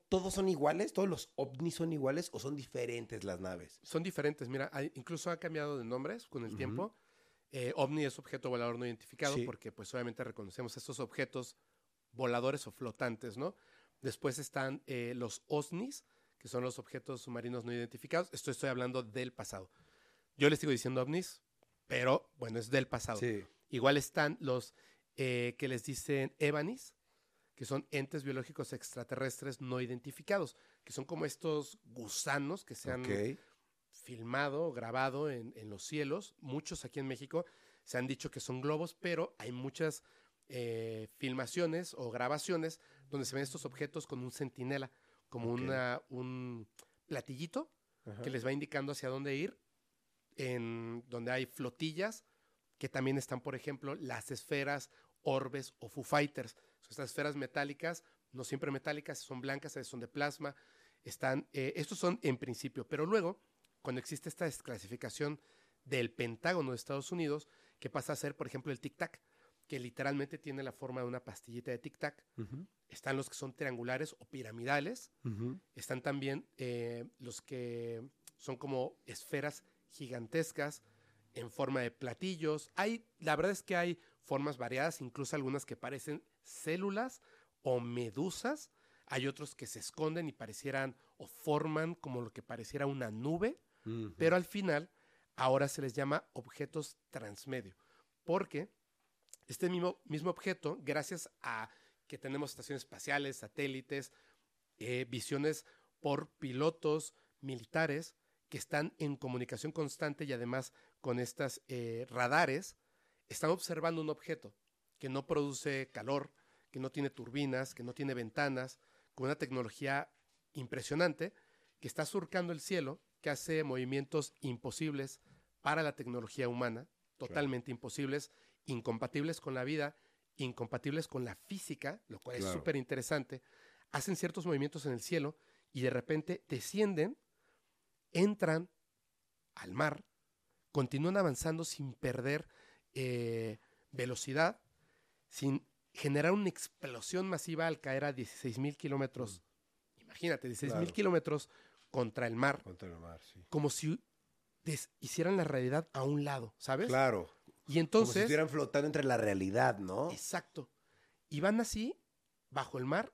¿todos son iguales? ¿Todos los ovnis son iguales o son diferentes las naves? Son diferentes, mira, incluso ha cambiado de nombres con el tiempo. Eh, ovni es objeto volador no identificado porque pues obviamente reconocemos estos objetos voladores o flotantes, ¿no? Después están eh, los OSNIs, que son los objetos submarinos no identificados. Esto estoy hablando del pasado. Yo les sigo diciendo ovnis, pero bueno, es del pasado. Igual están los eh, que les dicen evanis, que son entes biológicos extraterrestres no identificados, que son como estos gusanos que se han filmado, grabado en, los cielos. Muchos aquí en México se han dicho que son globos, pero hay muchas eh, filmaciones o grabaciones donde se ven estos objetos con un centinela, como una, un platillito que les va indicando hacia dónde ir, en donde hay flotillas, que también están, por ejemplo, las esferas, orbes o Foo Fighters. estas esferas metálicas, no siempre metálicas, son blancas, son de plasma. Están, eh, estos son en principio, pero luego, cuando existe esta desclasificación del Pentágono de Estados Unidos, que pasa a ser, por ejemplo, el tic-tac, que literalmente tiene la forma de una pastillita de tic-tac. Están los que son triangulares o piramidales. Están también eh, los que son como esferas gigantescas en forma de platillos. Hay, la verdad es que hay formas variadas, incluso algunas que parecen células o medusas. Hay otros que se esconden y parecieran o forman como lo que pareciera una nube, pero al final ahora se les llama objetos transmedio, porque este mismo, mismo objeto, gracias a que tenemos estaciones espaciales, satélites, eh, visiones por pilotos militares que están en comunicación constante y además con estas eh, radares, están observando un objeto que no produce calor, que no tiene turbinas, que no tiene ventanas, con una tecnología impresionante, que está surcando el cielo, que hace movimientos imposibles para la tecnología humana, totalmente imposibles, incompatibles con la vida, incompatibles con la física, lo cual es súper interesante, hacen ciertos movimientos en el cielo y de repente descienden, entran al mar, continúan avanzando sin perder eh, velocidad, sin generar una explosión masiva al caer a 16 mil kilómetros. Mm. Imagínate, 16 mil kilómetros contra el mar. Contra el mar, sí. Como si hicieran la realidad a un lado, ¿sabes? Claro. Como si entonces, estuvieran flotando entre la realidad, ¿no? exacto. Y van así, bajo el mar,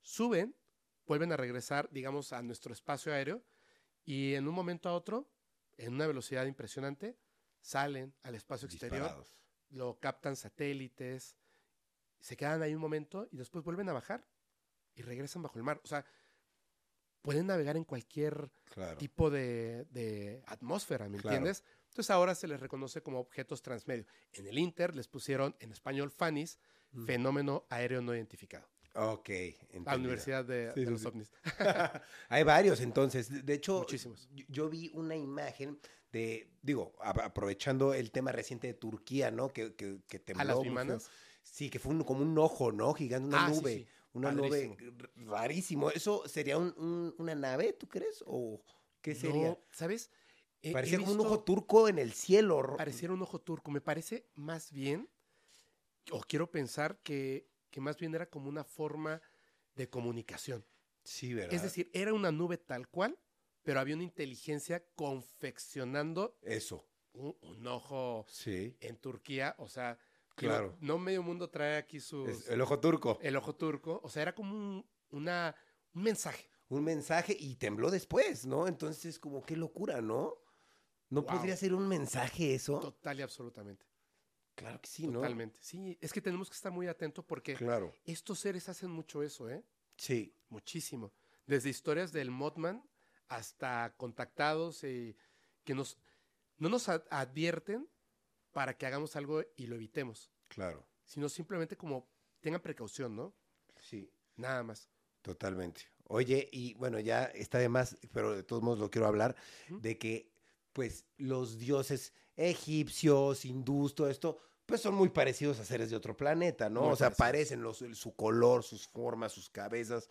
suben, vuelven a regresar, digamos, a nuestro espacio aéreo y en un momento a otro, en una velocidad impresionante, salen al espacio exterior, Disparados. lo captan satélites, se quedan ahí un momento y después vuelven a bajar y regresan bajo el mar. O sea, pueden navegar en cualquier Claro. tipo de, de atmósfera, ¿me Claro. entiendes? Entonces ahora se les reconoce como objetos transmedio. En el Inter les pusieron en español FANIS, Mm. fenómeno aéreo no identificado. Ok, La entendido. Universidad de, Sí, de sí, los sí. ovnis. Hay varios entonces. De- De hecho, Muchísimos. yo- yo vi una imagen de, digo, aprovechando el tema reciente de Turquía, ¿no? Que, que, que tembló. A las bimanas. Sí, que fue un- como un ojo, ¿no? Gigante, una Ah, nube. sí. Una Padrísimo. nube rarísimo. ¿Eso sería un- un- una nave, tú crees? ¿O qué sería? No, ¿Sabes? Eh, Parecía como un ojo turco en el cielo. Pareciera un ojo turco. Me parece más bien, o quiero pensar que, que más bien era como una forma de comunicación. Sí, ¿verdad? Es decir, era una nube tal cual, pero había una inteligencia confeccionando Eso, un, un ojo sí. en Turquía. O sea, Claro. no medio mundo trae aquí Es el ojo turco. el ojo turco. O sea, era como un, una, un mensaje. un mensaje y tembló después, ¿no? Entonces, como qué locura, ¿no? ¿No Wow. podría ser un mensaje eso? Total y absolutamente. Claro que sí, ¿no? Totalmente. Sí, es que tenemos que estar muy atentos porque Claro. estos seres hacen mucho eso, ¿eh? Sí, Muchísimo. Desde historias del Mothman hasta contactados y que nos, no nos ad- advierten para que hagamos algo y lo evitemos, claro. sino simplemente como tengan precaución, ¿no? Sí, Nada más. totalmente. Oye, y bueno, ya está de más, pero de todos modos lo quiero hablar, de que, pues, los dioses egipcios, hindús, todo esto, pues son muy parecidos a seres de otro planeta, ¿no? Muy o sea, parecidos. parecen los, su color, sus formas, sus cabezas.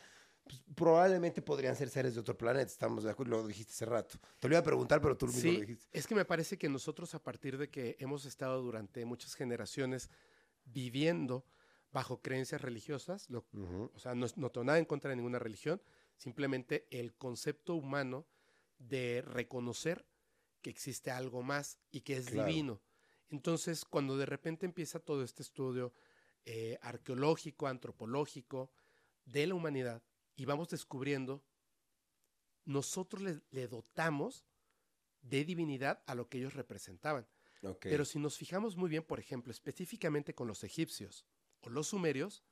Pues, probablemente podrían ser seres de otro planeta, estamos de acuerdo, lo dijiste hace rato. Te lo iba a preguntar, pero tú mismo lo Sí, dijiste. es que me parece que nosotros a partir de que hemos estado durante muchas generaciones viviendo bajo creencias religiosas, lo- o sea, no, no tengo nada en contra de ninguna religión, simplemente el concepto humano de reconocer que existe algo más y que es Claro. divino. Entonces, cuando de repente empieza todo este estudio eh, arqueológico, antropológico de la humanidad y vamos descubriendo, nosotros le, le dotamos de divinidad a lo que ellos representaban. Pero si nos fijamos muy bien, por ejemplo, específicamente con los egipcios o los sumerios,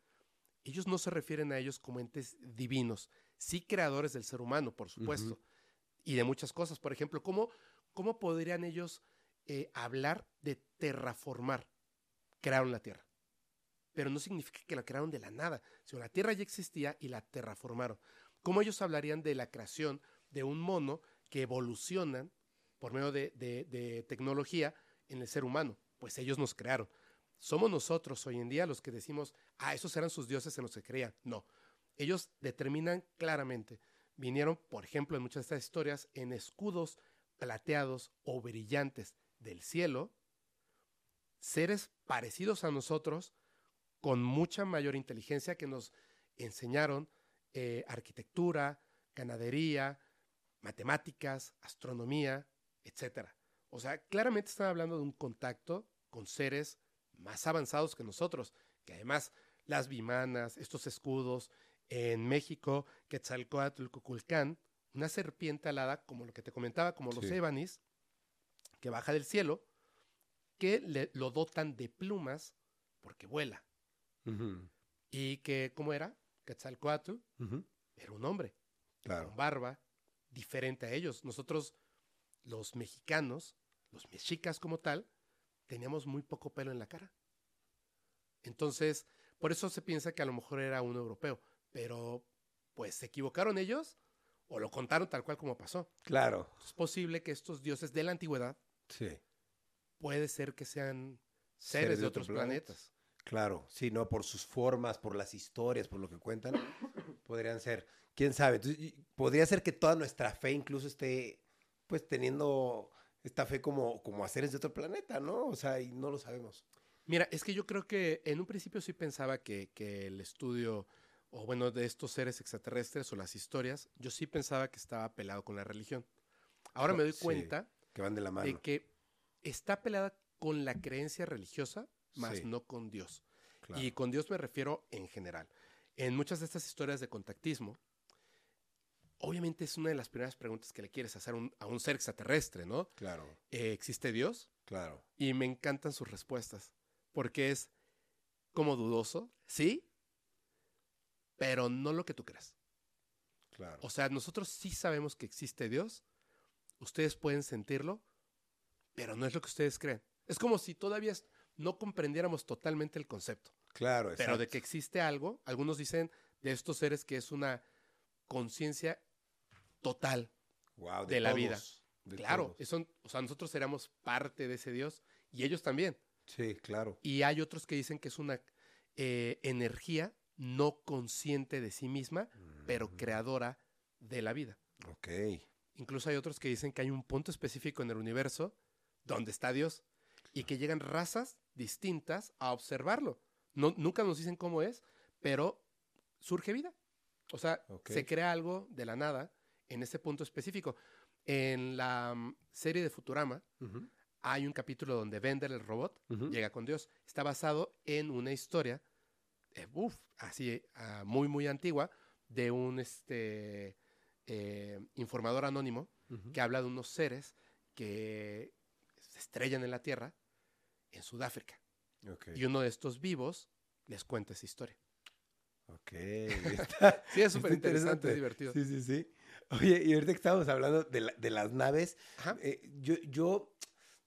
ellos no se refieren a ellos como entes divinos, sí creadores del ser humano, por supuesto, y de muchas cosas. Por ejemplo, ¿cómo, cómo podrían ellos eh, hablar de terraformar? Crearon la Tierra. Pero no significa que la crearon de la nada, sino la Tierra ya existía y la terraformaron. ¿Cómo ellos hablarían de la creación de un mono que evolucionan por medio de, de- tecnología en el ser humano? Pues ellos nos crearon. Somos nosotros hoy en día los que decimos, ah, esos eran sus dioses en los que creían. No, ellos determinan claramente. Vinieron, por ejemplo, en muchas de estas historias, en escudos plateados o brillantes del cielo, seres parecidos a nosotros, con mucha mayor inteligencia que nos enseñaron eh, arquitectura, ganadería, matemáticas, astronomía, etcétera. O sea, claramente están hablando de un contacto con seres más avanzados que nosotros, que además las bimanas, estos escudos, en México, Quetzalcoatl, Cuculcán, una serpiente alada, como lo que te comentaba, como los Sí. ébanis, que baja del cielo, que le, lo dotan de plumas porque vuela. Y que, ¿cómo era? Quetzalcoatl era un hombre, Claro. con barba, diferente a ellos. Nosotros, los mexicanos, los mexicas como tal, teníamos muy poco pelo en la cara. Entonces, por eso se piensa que a lo mejor era un europeo, pero pues se equivocaron ellos o lo contaron tal cual como pasó. Claro. Es posible que estos dioses de la antigüedad Sí. puede ser que sean seres, Seres de, otros otro planeta. planetas. Claro, sí, no, por sus formas, por las historias, por lo que cuentan, podrían ser. ¿Quién sabe? Entonces, podría ser que toda nuestra fe incluso esté, pues, teniendo esta fe como, como a seres de otro planeta, ¿no? O sea, y no lo sabemos. Mira, es que yo creo que en un principio sí pensaba que, que el estudio, o bueno, de estos seres extraterrestres o las historias, yo sí pensaba que estaba pelado con la religión. Ahora me doy Sí, cuenta Que van de la mano. de que está pelada con la creencia religiosa, más Sí. no con Dios. Claro. Y con Dios me refiero en general. En muchas de estas historias de contactismo, obviamente es una de las primeras preguntas que le quieres hacer a un, a un ser extraterrestre, ¿no? Claro, Eh, ¿Existe Dios? claro. Y me encantan sus respuestas, porque es como dudoso, sí, pero no lo que tú crees. Claro. O sea, nosotros sí sabemos que existe Dios, ustedes pueden sentirlo, pero no es lo que ustedes creen. Es como si todavía es- no comprendiéramos totalmente el concepto, claro, pero de exacto. que existe algo, algunos dicen de estos seres que es una conciencia total. De la vida. de claro, todos. eso- o sea, nosotros éramos parte de ese Dios y ellos también. Sí, claro. Y hay otros que dicen que es una eh, energía no consciente de sí misma, pero Mm, creadora de la vida. Ok. Incluso hay otros que dicen que hay un punto específico en el universo donde está Dios y que llegan razas distintas a observarlo. No, nunca nos dicen cómo es, pero surge vida. O sea, se crea algo de la nada en ese punto específico. En la mm, serie de Futurama hay un capítulo donde Bender, el robot, llega con Dios. Está basado en una historia, eh, uf, así, ah, muy, muy antigua, de un este, eh, informador anónimo que habla de unos seres que se estrellan en la Tierra en Sudáfrica. Ok. Y uno de estos vivos les cuenta esa historia. Ok. Está, Sí, es súper interesante, es divertido. Sí, sí, sí. Oye, y ahorita que estábamos hablando de, la- de las naves, eh, yo, yo,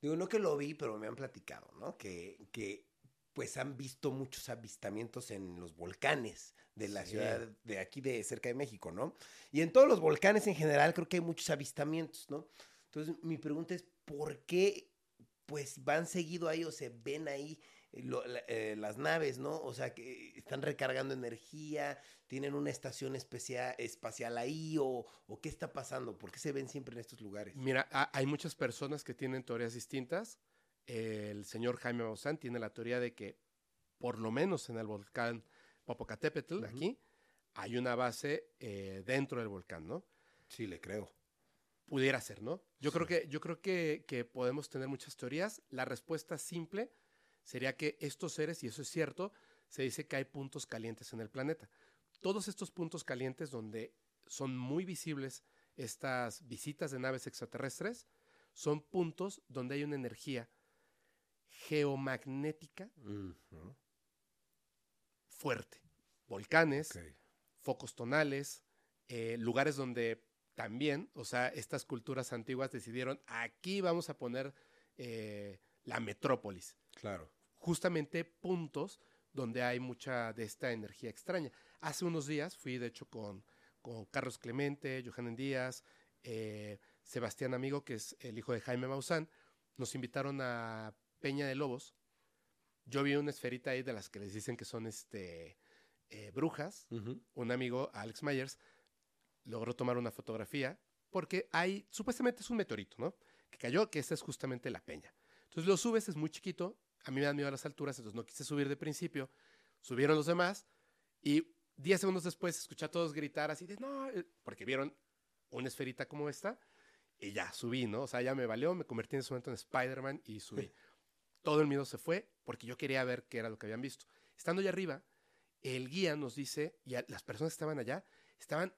digo, no que lo vi, pero me han platicado, ¿no? Que, que pues han visto muchos avistamientos en los volcanes de la Sí. ciudad de aquí, de cerca de México, ¿no? Y en todos los volcanes en general creo que hay muchos avistamientos, ¿no? Entonces, mi pregunta es, ¿por qué pues van seguido ahí o se ven ahí eh, lo- la- eh, las naves, ¿no? O sea, que están recargando energía, tienen una estación especia- espacial ahí o, o qué está pasando, ¿por qué se ven siempre en estos lugares? Mira, ha- hay muchas personas que tienen teorías distintas. El señor Jaime Maussan tiene la teoría de que, por lo menos en el volcán Popocatépetl, aquí, hay una base eh, dentro del volcán, ¿no? Sí, le creo. Pudiera ser, ¿no? Yo creo que, yo creo que, que podemos tener muchas teorías. La respuesta simple sería que estos seres, y eso es cierto, se dice que hay puntos calientes en el planeta. Todos estos puntos calientes donde son muy visibles estas visitas de naves extraterrestres, son puntos donde hay una energía geomagnética fuerte. Volcanes, focos tonales, eh, lugares donde también, o sea, estas culturas antiguas decidieron, aquí vamos a poner eh, la metrópolis. Claro. Justamente puntos donde hay mucha de esta energía extraña. Hace unos días fui, de hecho, con, con Carlos Clemente, Johanan Díaz, eh, Sebastián Amigo, que es el hijo de Jaime Maussan. Nos invitaron a Peña de Lobos. Yo vi una esferita ahí de las que les dicen que son este, eh, brujas un amigo, Alex Myers, logró tomar una fotografía porque hay, supuestamente es un meteorito, ¿no? Que cayó, que esta es justamente la peña. Entonces lo subes, es muy chiquito, a mí me dan miedo a las alturas, entonces no quise subir de principio, subieron los demás y 10 segundos después escuché a todos gritar así de, no, eh", porque vieron una esferita como esta y ya subí, ¿no? O sea, ya me valió, me convertí en ese momento en Spider-Man y subí. Todo el miedo se fue porque yo quería ver qué era lo que habían visto. Estando allá arriba, el guía nos dice, y las personas que estaban allá estaban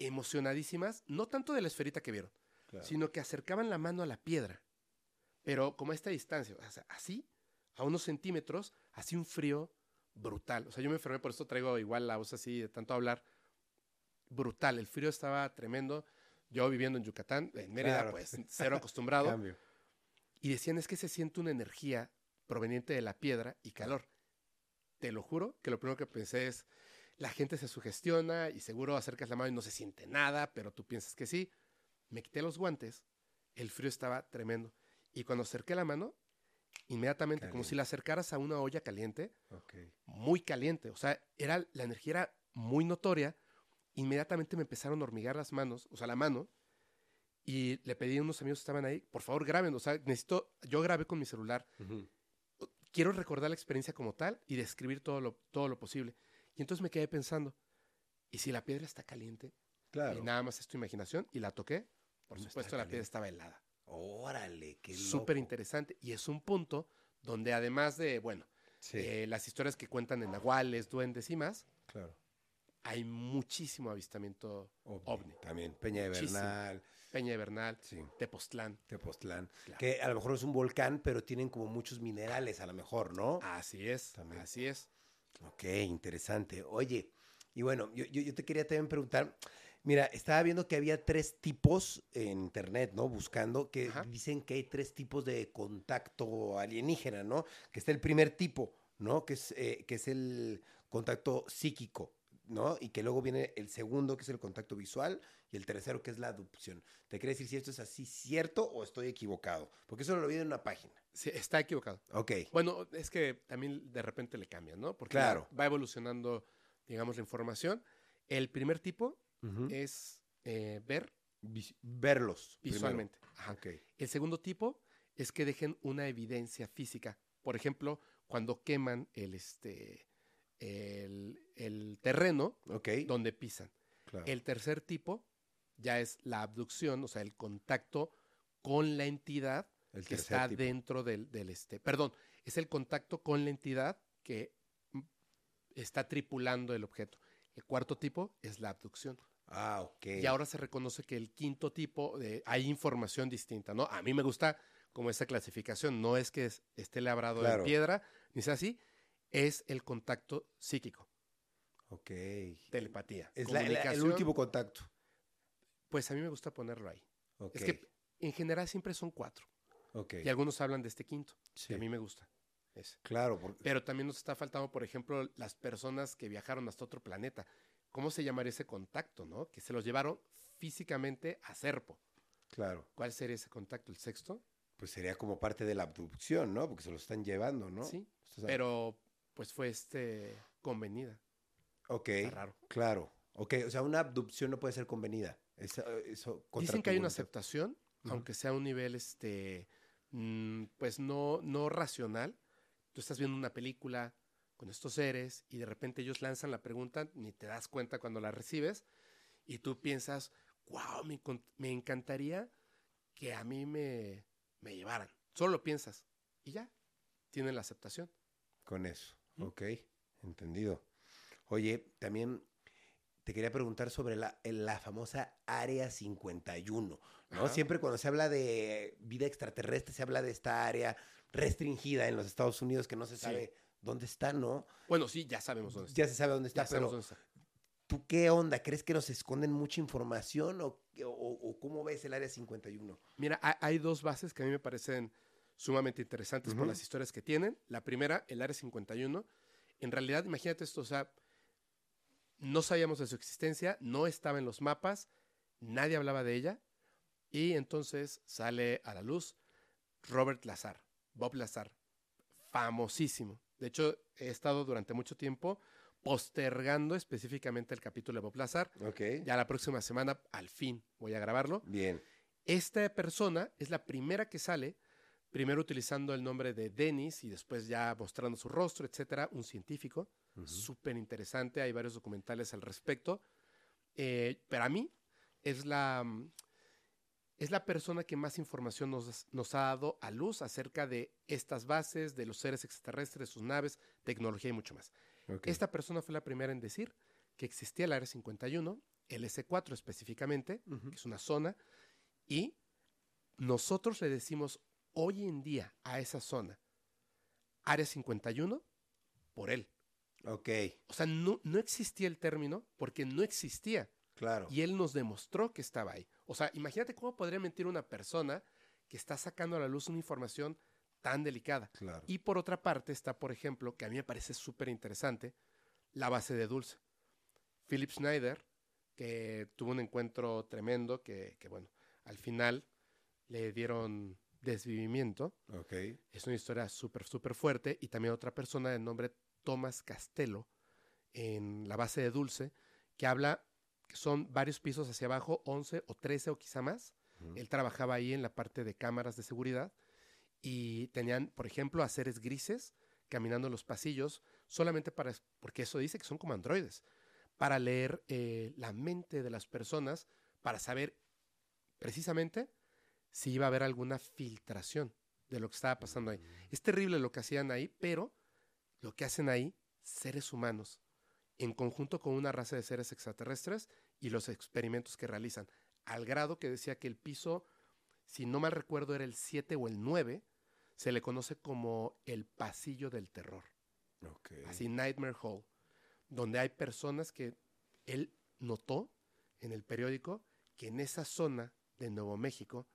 emocionadísimas, no tanto de la esferita que vieron, claro. sino que acercaban la mano a la piedra, pero como a esta distancia, o sea, así, a unos centímetros, así un frío brutal. O sea, yo me enfermé, por eso traigo igual la voz así de tanto hablar, brutal. El frío estaba tremendo. Yo viviendo en Yucatán, en Mérida, Claro. pues cero acostumbrado. Cambio. Y decían, es que se siente una energía proveniente de la piedra y calor. Te lo juro que lo primero que pensé es, la gente se sugestiona y seguro acercas la mano y no se siente nada, pero tú piensas que sí. Me quité los guantes, el frío estaba tremendo. Y cuando acerqué la mano, inmediatamente, como si la acercaras a una olla caliente, muy caliente. O sea, era, la energía era muy notoria. Inmediatamente me empezaron a hormigar las manos, o sea, la mano. Y le pedí a unos amigos que estaban ahí, por favor graben. O sea, necesito, yo grabé con mi celular. Quiero recordar la experiencia como tal y describir todo lo, todo lo posible. Y entonces me quedé pensando, ¿y si la piedra está caliente? Claro. Y nada más es tu imaginación. Y la toqué. Por No supuesto, la piedra estaba helada. Órale, qué Súper loco. interesante. Y es un punto donde además de, bueno, Sí, eh, las historias que cuentan en nahuales, duendes y más, claro. hay muchísimo avistamiento Ovni, ovni. También, Peña de Muchísimo. Bernal, Peña de Bernal, sí, Tepoztlán. Tepoztlán. Claro. Que a lo mejor es un volcán, pero tienen como muchos minerales, a lo mejor, ¿no? Así es, También. así es. Ok, interesante. Oye, y bueno, yo, yo, yo te quería también preguntar, mira, estaba viendo que había tres tipos en internet, ¿no? Buscando, que Ajá. dicen que hay tres tipos de contacto alienígena, ¿no? Que está el primer tipo, ¿no? Que es, eh, que es el contacto psíquico, ¿no? Y que luego viene el segundo, que es el contacto visual, y el tercero, que es la adopción. ¿Te quería decir si esto es así cierto o estoy equivocado? Porque eso lo vi en una página. Sí, está equivocado. Ok, Bueno, es que también de repente le cambian, ¿no? Porque Claro. va evolucionando, digamos, la información. El primer tipo es eh, ver Vis- verlos. visualmente. Ajá. El segundo tipo es que dejen una evidencia física. Por ejemplo, cuando queman el, este, el, el terreno donde pisan. Claro. El tercer tipo ya es la abducción, o sea, el contacto con la entidad El que está tipo. dentro del, del este. Perdón, es el contacto con la entidad que está tripulando el objeto. El cuarto tipo es la abducción. Ah, ok. Y ahora se reconoce que el quinto tipo, de, hay información distinta, ¿no? A mí me gusta como esa clasificación, no es que es- esté labrado Claro. en piedra, ni sea así, es el contacto psíquico, Ok. telepatía. Es la- la- el último contacto. Pues a mí me gusta ponerlo ahí. Ok. Es que en general siempre son cuatro, ok. y algunos hablan de este quinto, Sí. y a mí me gusta. ese. Claro, porque Pero también nos está faltando, por ejemplo, las personas que viajaron hasta otro planeta. ¿Cómo se llamaría ese contacto, no? Que se los llevaron físicamente a Serpo. claro, ¿Cuál sería ese contacto? ¿El sexto? pues sería como parte de la abducción, ¿no? Porque se lo están llevando, ¿no? Sí, pero pues fue este convenida. Ok, Está raro. claro. Ok, o sea, una abducción no puede ser convenida. Eso, eso contra Dicen que hay una aceptación, aunque sea a un nivel, este, mm, pues no, no racional. Tú estás viendo una película con estos seres y de repente ellos lanzan la pregunta, ni te das cuenta cuando la recibes, y tú piensas, wow, me, me encantaría que a mí me, me llevaran. Solo lo piensas y ya, tienen la aceptación. Con eso. Ok, entendido. Oye, también te quería preguntar sobre la, la famosa Área 51, ¿no? Ajá. Siempre cuando se habla de vida extraterrestre se habla de esta área restringida en los Estados Unidos que no se Sí. sabe dónde está, ¿no? Bueno, sí, ya sabemos dónde está. Ya se sabe dónde está, Ya pero dónde está. ¿tú qué onda? ¿Crees que nos esconden mucha información o, o- o cómo ves el Área 51? Mira, ha- hay dos bases que a mí me parecen sumamente interesantes por las historias que tienen. La primera, el Área 51. En realidad, imagínate esto, o sea, no sabíamos de su existencia, no estaba en los mapas, nadie hablaba de ella, y entonces sale a la luz Robert Lazar, Bob Lazar, famosísimo. De hecho, he estado durante mucho tiempo postergando específicamente el capítulo de Bob Lazar. Ok. Ya la próxima semana, al fin, voy a grabarlo. Bien. Esta persona es la primera que sale, primero utilizando el nombre de Dennis y después ya mostrando su rostro, etcétera, un científico, Ujú. súper interesante, hay varios documentales al respecto. Eh, pero a mí es la, mm, es la persona que más información nos, nos ha dado a luz acerca de estas bases, de los seres extraterrestres, sus naves, tecnología y mucho más. ok. Esta persona fue la primera en decir que existía el Área 51, el S4 específicamente, Ujú. que es una zona, y nosotros le decimos hoy en día a esa zona, Área 51, por él. Ok, O sea, no, no existía el término porque no existía. claro. Y él nos demostró que estaba ahí. O sea, imagínate cómo podría mentir una persona que está sacando a la luz una información tan delicada. Claro. Y por otra parte está, por ejemplo, que a mí me parece súper interesante, la base de Dulce. Philip Schneider, que tuvo un encuentro tremendo, que, que, bueno, al final le dieron desvivimiento. Ok. Es una historia súper, súper fuerte. Y también otra persona de nombre Thomas Castello, en la base de Dulce, que habla que son varios pisos hacia abajo, 11 o 13 o quizá más. Él trabajaba ahí en la parte de cámaras de seguridad y tenían, por ejemplo, a seres grises caminando en los pasillos solamente para, porque eso dice que son como androides, para leer eh, la mente de las personas, para saber precisamente si iba a haber alguna filtración de lo que estaba pasando ahí. Es terrible lo que hacían ahí, pero lo que hacen ahí seres humanos, en conjunto con una raza de seres extraterrestres y los experimentos que realizan, al grado que decía que el piso, si no mal recuerdo, era el 7 o el 9, se le conoce como el pasillo del terror. Así, Nightmare Hall, donde hay personas que él notó en el periódico que en esa zona de Nuevo México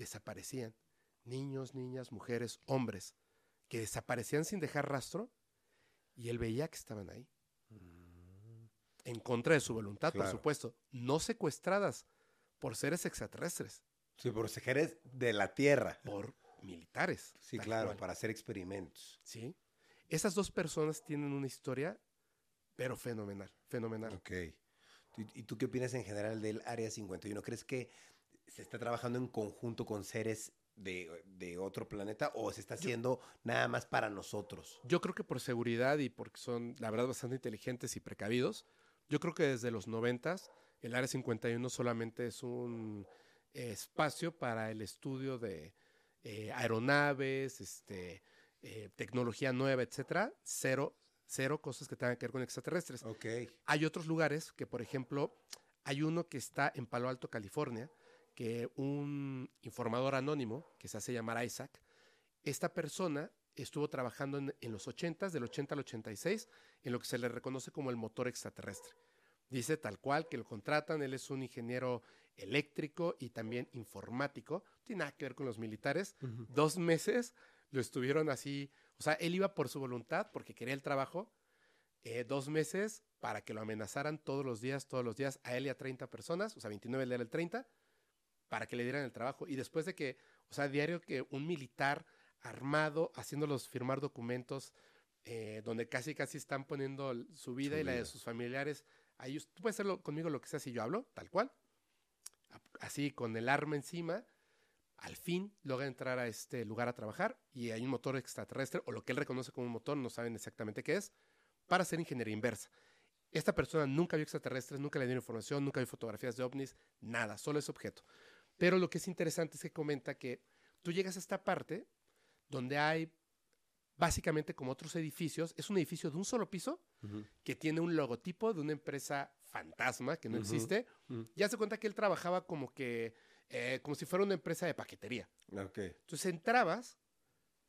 desaparecían niños, niñas, mujeres, hombres, que desaparecían sin dejar rastro y él veía que estaban ahí. En contra de su voluntad, por supuesto. No secuestradas por seres extraterrestres. Sí, por seres de la Tierra. Por militares. Sí, claro, para hacer experimentos. Sí. Esas dos personas tienen una historia, pero fenomenal, fenomenal. Ok. ¿Y tú qué opinas en general del Área 51? ¿Crees que se está trabajando en conjunto con seres de, otro planeta o se está haciendo nada más para nosotros? Yo creo que por seguridad y porque son, la verdad, bastante inteligentes y precavidos, yo creo que desde los noventas el Área 51 solamente es un espacio para el estudio de eh, aeronaves, este, eh, tecnología nueva, etcétera, cero, cero cosas que tengan que ver con extraterrestres. Okay. Hay otros lugares que, por ejemplo, hay uno que está en Palo Alto, California, que un informador anónimo, que se hace llamar Isaac, esta persona estuvo trabajando en, los 80, del 80 al 86, en lo que se le reconoce como el motor extraterrestre. Dice tal cual que lo contratan, él es un ingeniero eléctrico y también informático, no tiene nada que ver con los militares. Dos meses lo estuvieron así, o sea, él iba por su voluntad porque quería el trabajo. Eh, dos meses para que lo amenazaran todos los días, todos los días, a él y a 30 personas, o sea, 29 él era el 30, para que le dieran el trabajo. Y después de que, o sea, diario que un militar armado, haciéndolos firmar documentos eh, donde casi, casi están poniendo su vida y la de sus familiares. Ahí, tú puedes hacerlo conmigo lo que sea si yo hablo, tal cual. Así, con el arma encima. Al fin logra entrar a este lugar a trabajar y hay un motor extraterrestre, o lo que él reconoce como un motor, no saben exactamente qué es, para hacer ingeniería inversa. Esta persona nunca vio extraterrestres, nunca le dieron información, nunca vio fotografías de ovnis, nada, solo ese objeto. Pero lo que es interesante es que comenta que tú llegas a esta parte donde hay básicamente como otros edificios, es un edificio de un solo piso que tiene un logotipo de una empresa fantasma que no existe. Ya se cuenta que él trabajaba como que, eh, como si fuera una empresa de paquetería. Entonces entrabas,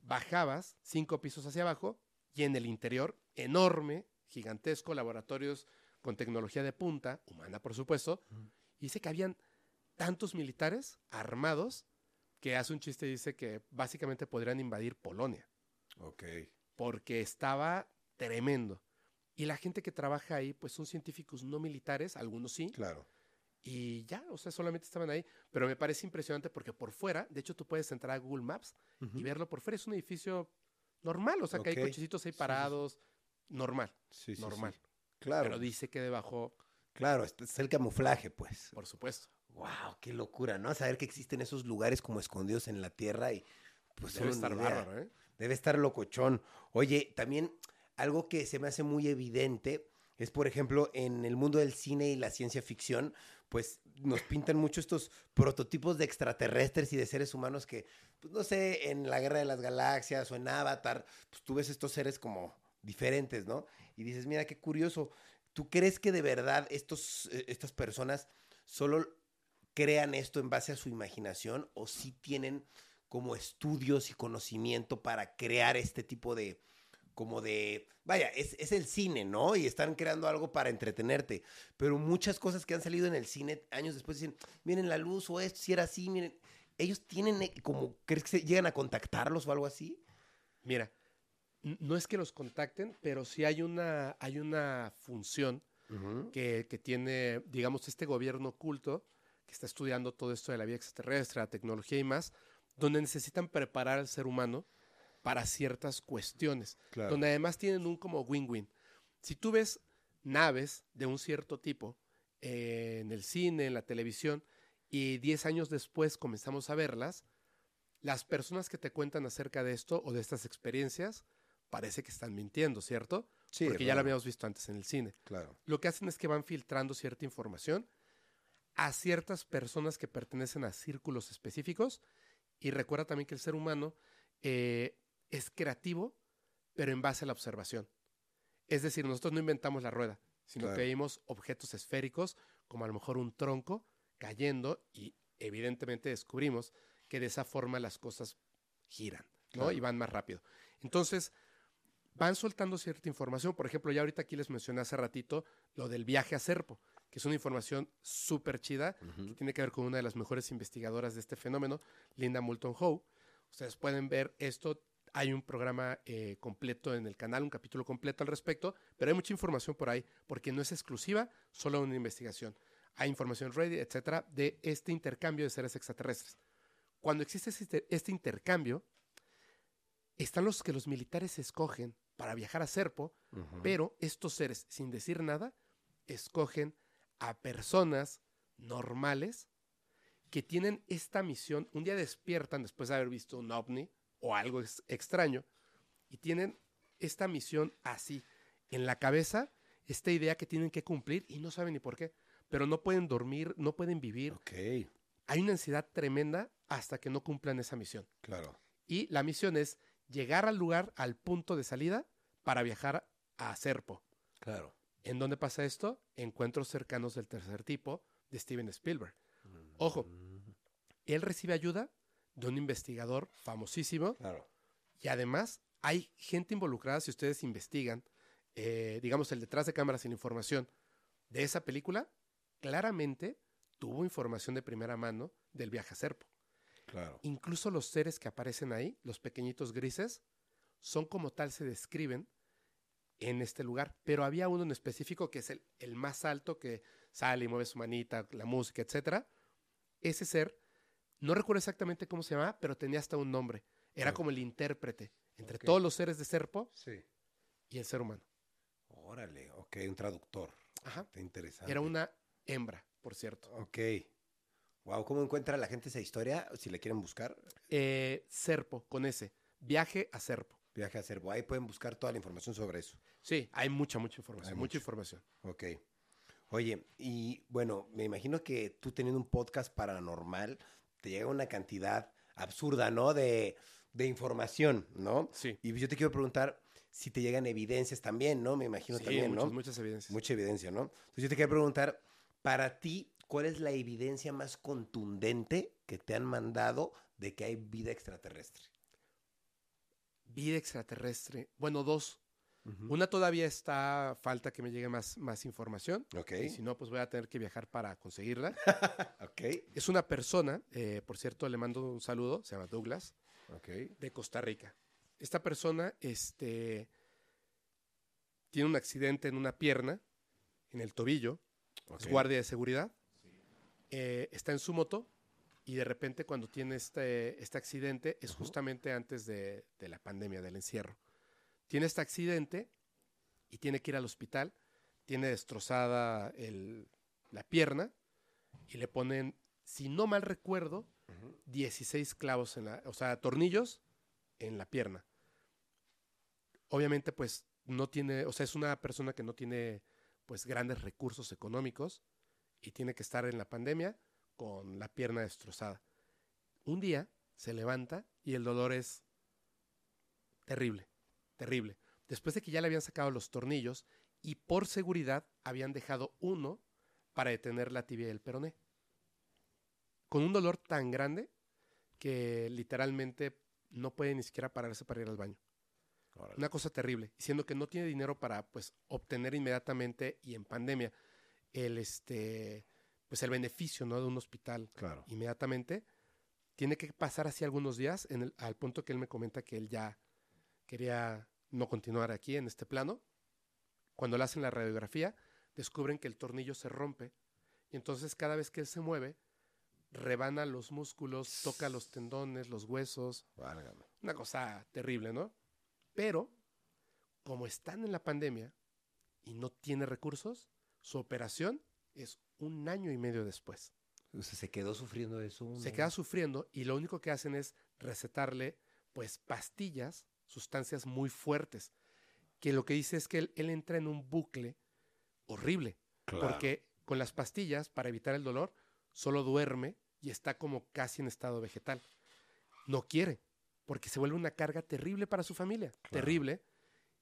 bajabas cinco pisos hacia abajo y en el interior, enorme, gigantesco, laboratorios con tecnología de punta, humana por supuesto, y dice que habían tantos militares armados que hace un chiste y dice que básicamente podrían invadir Polonia. Ok. Porque estaba tremendo. Y la gente que trabaja ahí, pues son científicos no militares, algunos sí. Claro. Y ya, o sea, solamente estaban ahí. Pero me parece impresionante porque por fuera, de hecho, tú puedes entrar a Google Maps y verlo por fuera. Es un edificio normal, o sea, que hay cochecitos ahí parados. Normal. Sí, sí, normal. Claro. Pero dice que debajo. Claro, es el camuflaje, pues. Por supuesto. Wow, qué locura, ¿no? Saber que existen esos lugares como escondidos en la tierra y pues debe estar bárbaro, ¿eh? Debe estar locochón. Oye, también algo que se me hace muy evidente es, por ejemplo, en el mundo del cine y la ciencia ficción, pues nos pintan mucho estos prototipos de extraterrestres y de seres humanos que, pues no sé, en la Guerra de las Galaxias o en Avatar, pues tú ves estos seres como diferentes, ¿no? Y dices, mira, qué curioso. ¿Tú crees que de verdad estos, eh, estas personas solo crean esto en base a su imaginación o si tienen como estudios y conocimiento para crear este tipo de, como de, vaya, es, es, el cine, ¿no? Y están creando algo para entretenerte. Pero muchas cosas que han salido en el cine años después dicen, miren la luz o esto, si era así, miren, ellos tienen eh, como, ¿crees que llegan a contactarlos o algo así? Mira, no es que los contacten, pero sí hay una, hay una función que, que, tiene, digamos, este gobierno oculto que está estudiando todo esto de la vida extraterrestre, la tecnología y más, donde necesitan preparar al ser humano para ciertas cuestiones, donde además tienen un como win-win. Si tú ves naves de un cierto tipo eh, en el cine, en la televisión, y 10 años después comenzamos a verlas, las personas que te cuentan acerca de esto o de estas experiencias parece que están mintiendo, ¿cierto? Sí, Porque ya lo habíamos visto antes en el cine. Claro. Lo que hacen es que van filtrando cierta información a ciertas personas que pertenecen a círculos específicos. Y recuerda también que el ser humano eh, es creativo, pero en base a la observación. Es decir, nosotros no inventamos la rueda, sino Claro. que vimos objetos esféricos, como a lo mejor un tronco, cayendo y evidentemente descubrimos que de esa forma las cosas giran, ¿no? Claro. Y van más rápido. Entonces, van soltando cierta información. Por ejemplo, ya ahorita aquí les mencioné hace ratito lo del viaje a Serpo, que es una información súper chida, que tiene que ver con una de las mejores investigadoras de este fenómeno, Linda Moulton Howe. Ustedes pueden ver esto. Hay un programa eh, completo en el canal, un capítulo completo al respecto, pero hay mucha información por ahí, porque no es exclusiva, solo una investigación. Hay información ready, etcétera, de este intercambio de seres extraterrestres. Cuando existe este, este intercambio, están los que los militares escogen para viajar a Serpo, pero estos seres, sin decir nada, escogen a personas normales que tienen esta misión. Un día despiertan después de haber visto un ovni o algo ex- extraño y tienen esta misión así en la cabeza, esta idea que tienen que cumplir y no saben ni por qué, pero no pueden dormir, no pueden vivir. Ok, Hay una ansiedad tremenda hasta que no cumplan esa misión. claro. Y la misión es llegar al lugar, al punto de salida, para viajar a Serpo. Claro. ¿En dónde pasa esto? Encuentros cercanos del tercer tipo de Steven Spielberg. Ojo, Mm, él recibe ayuda de un investigador famosísimo Claro. y además hay gente involucrada, si ustedes investigan, eh, digamos, el detrás de cámaras y la información de esa película, claramente tuvo información de primera mano del viaje a Serpo. Claro. Incluso los seres que aparecen ahí, los pequeñitos grises, son como tal se describen en este lugar. Pero había uno en específico que es el, el más alto que sale y mueve su manita, la música, etcétera. Ese ser, no recuerdo exactamente cómo se llamaba, pero tenía hasta un nombre. Era como el intérprete entre todos los seres de Serpo Sí. y el ser humano. Órale, ok, un traductor. Ajá. Está interesante. Era una hembra, por cierto. Ok. Wow, ¿cómo encuentra la gente esa historia? Si la quieren buscar, Eh, Serpo, con ese. Viaje a Serpo. Viaje a Cervo. Ahí pueden buscar toda la información sobre eso. Sí, hay mucha, mucha información. Hay mucha mucho. información. Ok. Oye, y bueno, me imagino que tú teniendo un podcast paranormal, te llega una cantidad absurda, ¿no? De, de información, ¿no? Sí. Y yo te quiero preguntar si te llegan evidencias también, ¿no? Me imagino Sí, también, muchas, ¿no? muchas evidencias. Mucha evidencia, ¿no? Entonces yo te quiero preguntar, para ti, ¿cuál es la evidencia más contundente que te han mandado de que hay vida extraterrestre? Vida extraterrestre. Bueno, dos. Una todavía está falta que me llegue más, más información. Ok. Y si no, pues voy a tener que viajar para conseguirla. Ok. es una persona, eh, por cierto, le mando un saludo, se llama Douglas, de Costa Rica. Esta persona este, tiene un accidente en una pierna, en el tobillo, es guardia de seguridad, eh, está en su moto y de repente cuando tiene este, este accidente es justamente antes de, de la pandemia, del encierro. Tiene este accidente y tiene que ir al hospital, tiene destrozada el- la pierna y le ponen, si no mal recuerdo, Ujú. 16 clavos en la, o sea, tornillos en la pierna. Obviamente, pues no tiene, o sea, es una persona que no tiene pues grandes recursos económicos y tiene que estar en la pandemia con la pierna destrozada. Un día se levanta y el dolor es terrible, terrible. Después de que ya le habían sacado los tornillos y por seguridad habían dejado uno para detener la tibia del peroné. Con un dolor tan grande que literalmente no puede ni siquiera pararse para ir al baño. Órale. Una cosa terrible, siendo que no tiene dinero para pues obtener inmediatamente y en pandemia el este pues el beneficio ¿no? de un hospital Claro. inmediatamente. Tiene que pasar así algunos días en el- al punto que él me comenta que él ya quería no continuar aquí en este plano. Cuando le hacen la radiografía, descubren que el tornillo se rompe y entonces cada vez que él se mueve, rebana los músculos, toca los tendones, los huesos, Válgame. una cosa terrible, ¿no? Pero, como están en la pandemia y no tiene recursos, su operación es un año y medio después. O sea, se quedó sufriendo de eso. Se queda sufriendo y lo único que hacen es recetarle, pues, pastillas, sustancias muy fuertes, que lo que dice es que él, él entra en un bucle horrible, Claro. porque con las pastillas, para evitar el dolor, solo duerme y está como casi en estado vegetal. No quiere, porque se vuelve una carga terrible para su familia, terrible,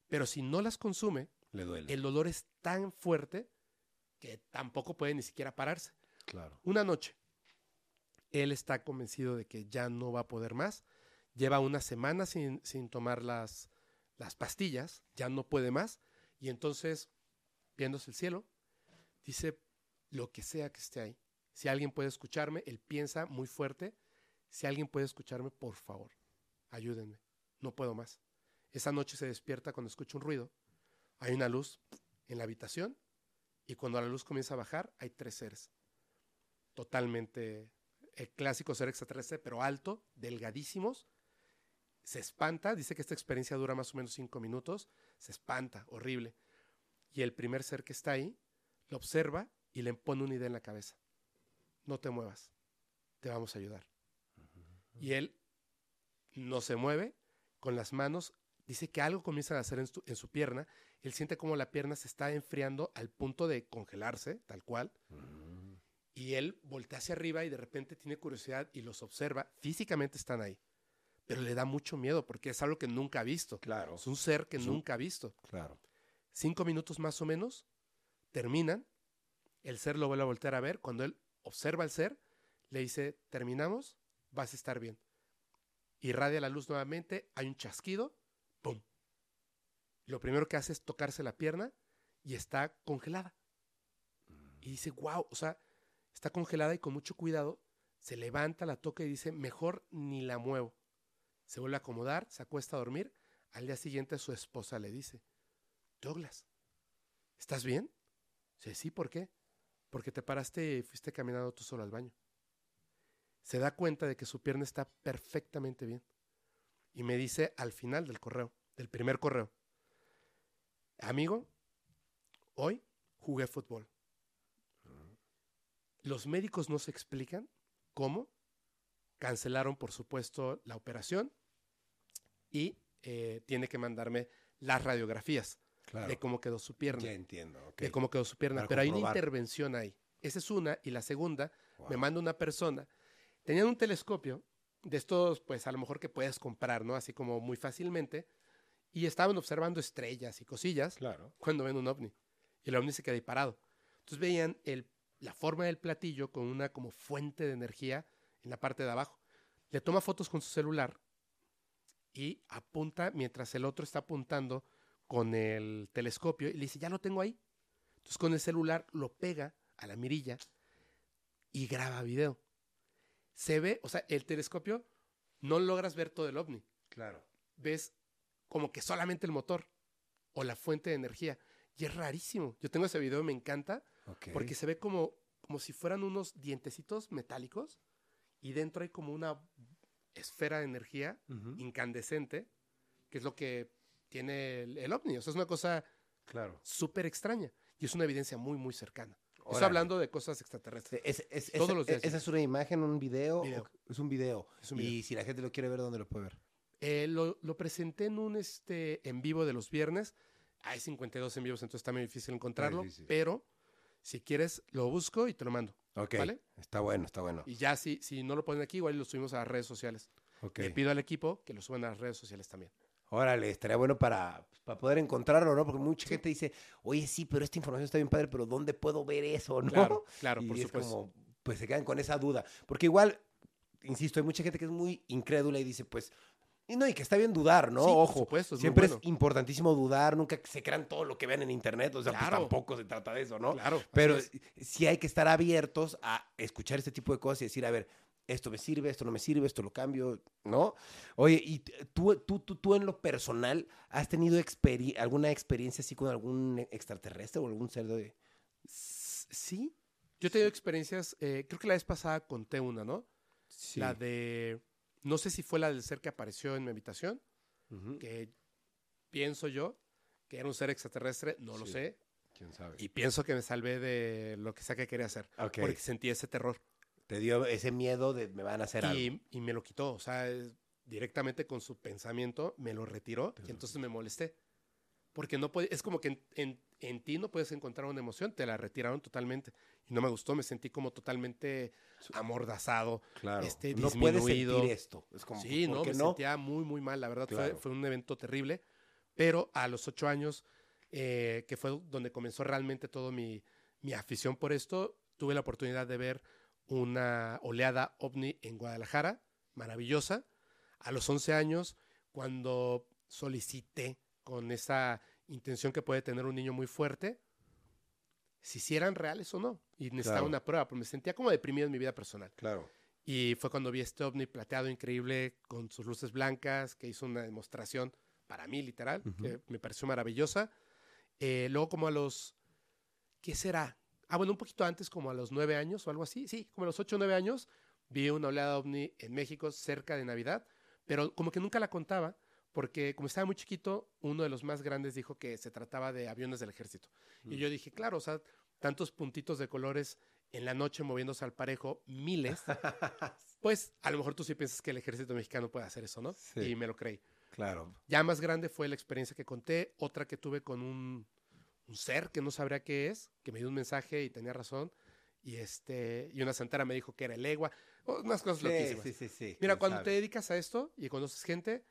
pero si no las consume, Le duele. el dolor es tan fuerte que tampoco puede ni siquiera pararse. Claro. Una noche, él está convencido de que ya no va a poder más. Lleva una semana sin, sin tomar las, las pastillas, ya no puede más. Y entonces, viéndose el cielo, dice, lo que sea que esté ahí, si alguien puede escucharme, él piensa muy fuerte, si alguien puede escucharme, por favor, ayúdenme, no puedo más. Esa noche se despierta cuando escucha un ruido, hay una luz en la habitación y cuando la luz comienza a bajar, hay tres seres totalmente el clásico ser extraterrestre, pero alto, delgadísimos. Se espanta, dice que esta experiencia dura más o menos cinco minutos. Se espanta, horrible. Y el primer ser que está ahí lo observa y le pone una idea en la cabeza. No te muevas, te vamos a ayudar. Y él no se mueve, con las manos, dice que algo comienza a hacer en su, en su pierna. Él siente como la pierna se está enfriando al punto de congelarse, tal cual. Y él voltea hacia arriba y de repente tiene curiosidad y los observa. Físicamente están ahí. Pero le da mucho miedo porque es algo que nunca ha visto. Claro. Es un ser que un- nunca ha visto. Claro. Cinco minutos más o menos, terminan. El ser lo vuelve a voltear a ver. Cuando él observa al ser, le dice, terminamos, vas a estar bien. Irradia la luz nuevamente, hay un chasquido. Lo primero que hace es tocarse la pierna y está congelada. Y dice, wow, o sea, está congelada y con mucho cuidado se levanta, la toca y dice, mejor ni la muevo. Se vuelve a acomodar, se acuesta a dormir. Al día siguiente su esposa le dice, Douglas, ¿estás bien? Dice, sí, ¿por qué? Porque te paraste y fuiste caminando tú solo al baño. Se da cuenta de que su pierna está perfectamente bien. Y me dice al final del correo, del primer correo, amigo, hoy jugué fútbol. Los médicos no se explican cómo. Cancelaron, por supuesto, la operación y eh, tiene que mandarme las radiografías Claro. de cómo quedó su pierna. Ya entiendo. De cómo quedó su pierna. Para Pero hay una intervención ahí. Esa es una. Y la segunda, me manda una persona. Tenían un telescopio de estos, pues a lo mejor que puedes comprar, ¿no? Así como muy fácilmente. Y estaban observando estrellas y cosillas Claro. cuando ven un ovni. Y el ovni se queda ahí parado. Entonces veían el, la forma del platillo con una como fuente de energía en la parte de abajo. Le toma fotos con su celular y apunta mientras el otro está apuntando con el telescopio y le dice, ya lo tengo ahí. Entonces con el celular lo pega a la mirilla y graba video. Se ve, o sea, el telescopio no logras ver todo el ovni Claro. ves como que solamente el motor o la fuente de energía. Y es rarísimo. Yo tengo ese video, me encanta, Ok. porque se ve como, como si fueran unos dientecitos metálicos y dentro hay como una esfera de energía Ujú. incandescente, que es lo que tiene el, el ovni. O sea, es una cosa Claro. súper extraña y es una evidencia muy, muy cercana. Estoy Órale. hablando de cosas extraterrestres. Es- es- Todos esa- los días. ¿Esa es una imagen, un video? Video. Es un video. Es un Y video. si la gente lo quiere ver, ¿dónde lo puede ver? Eh, lo, lo presenté en un este, en vivo de los viernes. Hay 52 en vivos, entonces está muy difícil encontrarlo. Pero si quieres, lo busco y te lo mando. Ok. ¿Vale? Está bueno, está bueno. Y ya si, si no lo ponen aquí, igual lo subimos a las redes sociales. Le pido al equipo que lo suban a las redes sociales también. Órale, estaría bueno para, para poder encontrarlo, ¿no? Porque mucha gente dice, oye, sí, pero esta información está bien padre, pero ¿dónde puedo ver eso, no? Claro, claro, y por es supuesto. como, pues se quedan con esa duda. Porque igual, insisto, hay mucha gente que es muy incrédula y dice, pues, y no, y que está bien dudar, ¿no? Sí, por Ojo, supuesto, es siempre bueno. es importantísimo dudar, nunca se crean todo lo que vean en internet, o sea, pues tampoco se trata de eso, ¿no? Claro. Pero es. sí hay que estar abiertos a escuchar este tipo de cosas y decir, a ver, esto me sirve, esto no me sirve, esto lo cambio, ¿no? Oye, y tú, tú, tú, tú en lo personal, ¿has tenido experi- alguna experiencia así con algún extraterrestre o algún ser de... Sí. Yo he tenido experiencias, eh, creo que la vez pasada conté una, ¿no? Sí. La de, no sé si fue la del ser que apareció en mi habitación, que pienso yo que era un ser extraterrestre, no lo sé, ¿Quién sabe? y pienso que me salvé de lo que sea que quería hacer, porque sentí ese terror. Te dio ese miedo de me van a hacer algo. Y, y me lo quitó, o sea, directamente con su pensamiento me lo retiró y entonces me molesté. Porque no puede, es como que en, en- en ti no puedes encontrar una emoción, te la retiraron totalmente. Y no me gustó, me sentí como totalmente amordazado. Claro. este, no puedes disminuido. sentir esto. Es como, sí, ¿por no, me no? sentía muy, muy mal. La verdad fue- Claro. fue, un evento terrible. Pero a los ocho años, eh, que fue donde comenzó realmente todo mi, mi afición por esto, tuve la oportunidad de ver una oleada ovni en Guadalajara, maravillosa. A los 11 años, cuando solicité con esa intención que puede tener un niño muy fuerte, si sí eran reales o no. Y necesitaba Claro. una prueba, porque me sentía como deprimido en mi vida personal. Claro. Y fue cuando vi este ovni plateado increíble con sus luces blancas, que hizo una demostración para mí, literal, que me pareció maravillosa. Eh, luego como a los, ¿qué será? Ah, bueno, un poquito antes, como a los nueve años o algo así. Sí, como a los ocho o nueve años, vi una oleada ovni en México cerca de Navidad, pero como que nunca la contaba, porque como estaba muy chiquito, uno de los más grandes dijo que se trataba de aviones del ejército. Y Mm. yo dije, claro, o sea, tantos puntitos de colores en la noche moviéndose al parejo, miles, pues a lo mejor tú sí piensas que el ejército mexicano puede hacer eso, ¿no? Sí. Y me lo creí. claro. Ya más grande fue la experiencia que conté, otra que tuve con un, un ser que no sabría qué es, que me dio un mensaje y tenía razón, y este y una santera me dijo que era el egua, unas cosas Sí, loquísimas. sí, sí, sí. Mira, cuando te sabe. dedicas a esto y conoces gente,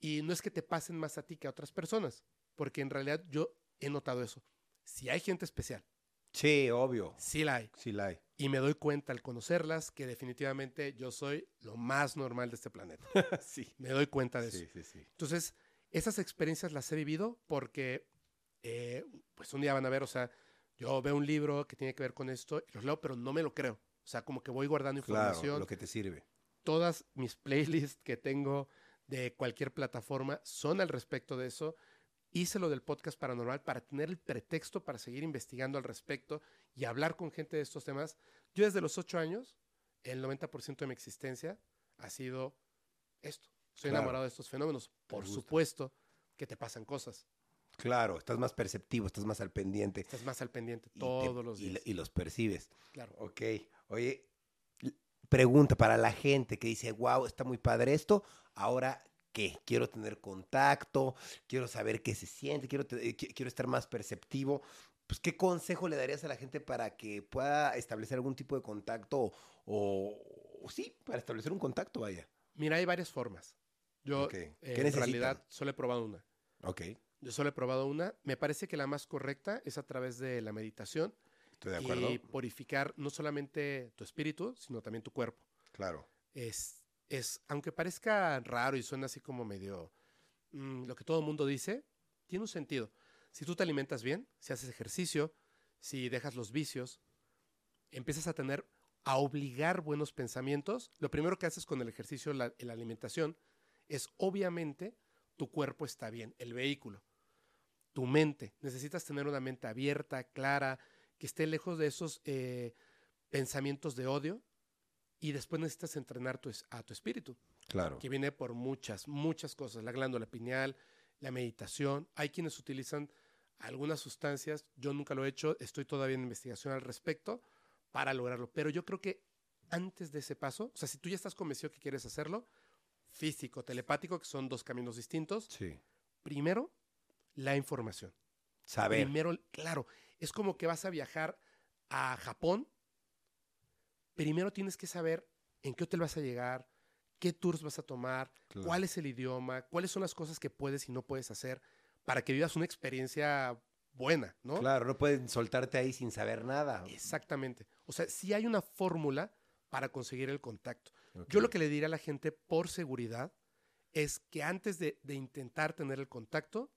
y no es que te pasen más a ti que a otras personas, porque en realidad yo he notado eso. Si hay gente especial, Sí, obvio. sí la hay. Sí la hay. Y me doy cuenta al conocerlas que definitivamente yo soy lo más normal de este planeta. sí. Me doy cuenta de eso. Sí, sí, sí. Entonces, esas experiencias las he vivido porque, eh, pues un día van a ver, o sea, yo veo un libro que tiene que ver con esto y los leo, pero no me lo creo. O sea, como que voy guardando Claro, información. lo que te sirve. Todas mis playlists que tengo de cualquier plataforma son al respecto de eso. Hice lo del podcast paranormal para tener el pretexto para seguir investigando al respecto y hablar con gente de estos temas. Yo desde los ocho años, el 90% de mi existencia ha sido esto. Soy Claro. enamorado de estos fenómenos. Por supuesto que te pasan cosas. Claro, estás más perceptivo, estás más al pendiente. Estás más al pendiente y te- todos los y- días. Y, los percibes. Claro. Ok. Oye, pregunta para la gente que dice, wow, está muy padre esto. Ahora, ¿qué? Quiero tener contacto, quiero saber qué se siente, quiero, te- eh, quiero estar más perceptivo. Pues, ¿qué consejo le darías a la gente para que pueda establecer algún tipo de contacto o, o sí, para establecer un contacto, vaya? Mira, hay varias formas. Yo, Ok. eh, ¿Qué en necesitan? realidad, solo he probado una. Ok, Yo solo he probado una. Me parece que la más correcta es a través de la meditación estoy de acuerdo. y purificar no solamente tu espíritu, sino también tu cuerpo. Claro. Es, es aunque parezca raro y suena así como medio mm, lo que todo el mundo dice, tiene un sentido. Si tú te alimentas bien, si haces ejercicio, si dejas los vicios, empiezas a tener, a obligar buenos pensamientos. Lo primero que haces con el ejercicio, la, la alimentación, es obviamente tu cuerpo está bien, el vehículo, tu mente. Necesitas tener una mente abierta, clara, que esté lejos de esos eh, pensamientos de odio y después necesitas entrenar tu a tu espíritu, Claro. que viene por muchas, muchas cosas, la glándula pineal, la meditación. Hay quienes utilizan algunas sustancias, yo nunca lo he hecho, estoy todavía en investigación al respecto para lograrlo, pero yo creo que antes de ese paso, o sea, si tú ya estás convencido que quieres hacerlo, físico, telepático, que son dos caminos distintos, Sí. primero, la información. Saber. Primero, claro, es como que vas a viajar a Japón. Primero tienes que saber en qué hotel vas a llegar, qué tours vas a tomar, Claro. cuál es el idioma, cuáles son las cosas que puedes y no puedes hacer para que vivas una experiencia buena, ¿no? Claro, no pueden soltarte ahí sin saber nada. Exactamente. O sea, sí hay una fórmula para conseguir el contacto. Yo lo que le diría a la gente por seguridad es que antes de, de intentar tener el contacto,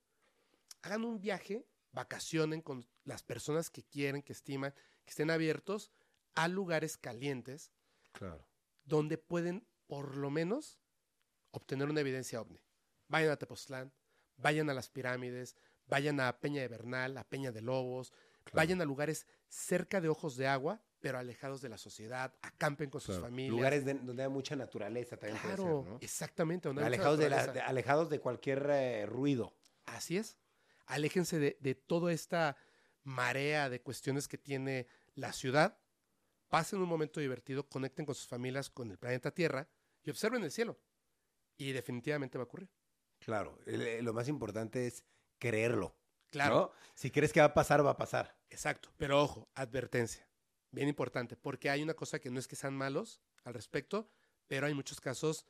hagan un viaje, vacacionen con las personas que quieren, que estiman, que estén abiertos a lugares calientes Claro. donde pueden por lo menos obtener una evidencia ovni. Vayan a Tepoztlán, vayan a las pirámides, vayan a Peña de Bernal, a Peña de Lobos, Claro. vayan a lugares cerca de ojos de agua, pero alejados de la sociedad, acampen con sus Claro. familias. Lugares de- donde hay mucha naturaleza también puede Claro, ser, ¿no? exactamente. donde hay mucha Alejados de, la- naturaleza. de- alejados de cualquier eh, ruido. Así es. Aléjense de, de toda esta marea de cuestiones que tiene la ciudad. Pasen un momento divertido, conecten con sus familias, con el planeta Tierra y observen el cielo. Y definitivamente va a ocurrir. Claro, eh, lo más importante es creerlo. Claro. ¿no? Si crees que va a pasar, va a pasar. Exacto. Pero ojo, advertencia. Bien importante, porque hay una cosa que no es que sean malos al respecto, pero hay muchos casos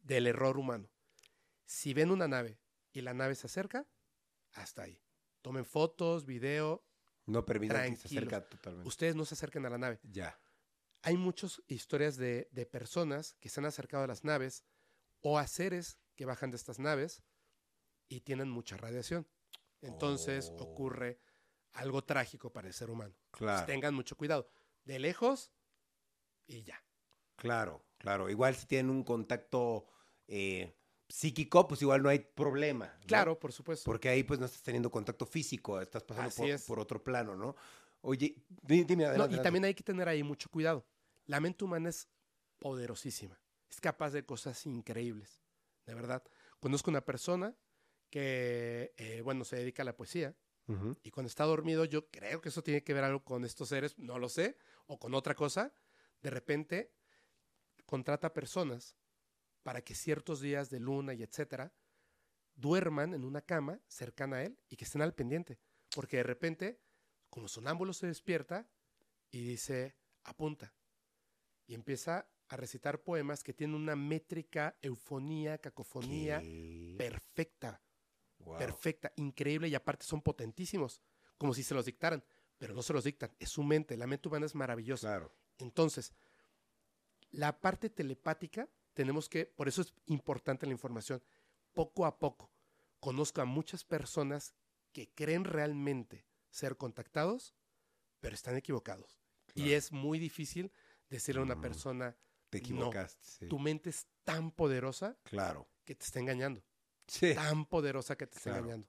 del error humano. Si ven una nave y la nave se acerca, hasta ahí. Tomen fotos, video. No permitan que se acerque totalmente. Ustedes no se acerquen a la nave. Ya. Hay muchas historias de, de personas que se han acercado a las naves o a seres que bajan de estas naves y tienen mucha radiación. Entonces Oh. ocurre algo trágico para el ser humano. Claro. Tengan mucho cuidado. De lejos y ya. Claro, claro. Igual si tienen un contacto eh, psíquico, pues igual no hay problema. ¿no? Claro, por supuesto. Porque ahí pues no estás teniendo contacto físico, estás pasando por, es. por otro plano, ¿no? Oye, di- dime, No, adelante, y adelante. también hay que tener ahí mucho cuidado. La mente humana es poderosísima. Es capaz de cosas increíbles. De verdad. Conozco una persona que, eh, bueno, se dedica a la poesía. Y cuando está dormido, yo creo que eso tiene que ver algo con estos seres, no lo sé, o con otra cosa. De repente contrata personas para que ciertos días de luna y etcétera duerman en una cama cercana a él y que estén al pendiente. Porque de repente, como sonámbulo, se despierta y dice, apunta. Y empieza a recitar poemas que tienen una métrica, eufonía, cacofonía ¿Qué? perfecta Wow. perfecta, increíble y aparte son potentísimos, como si se los dictaran, pero no se los dictan, es su mente, la mente humana es maravillosa. Claro. Entonces, la parte telepática tenemos que, por eso es importante la información, poco a poco. Conozco a muchas personas que creen realmente ser contactados, pero están equivocados. Y es muy difícil decirle a una Mm. persona, Te equivocaste. sí. tu mente es tan poderosa Claro. que te está engañando, Sí. tan poderosa que te está Claro. engañando.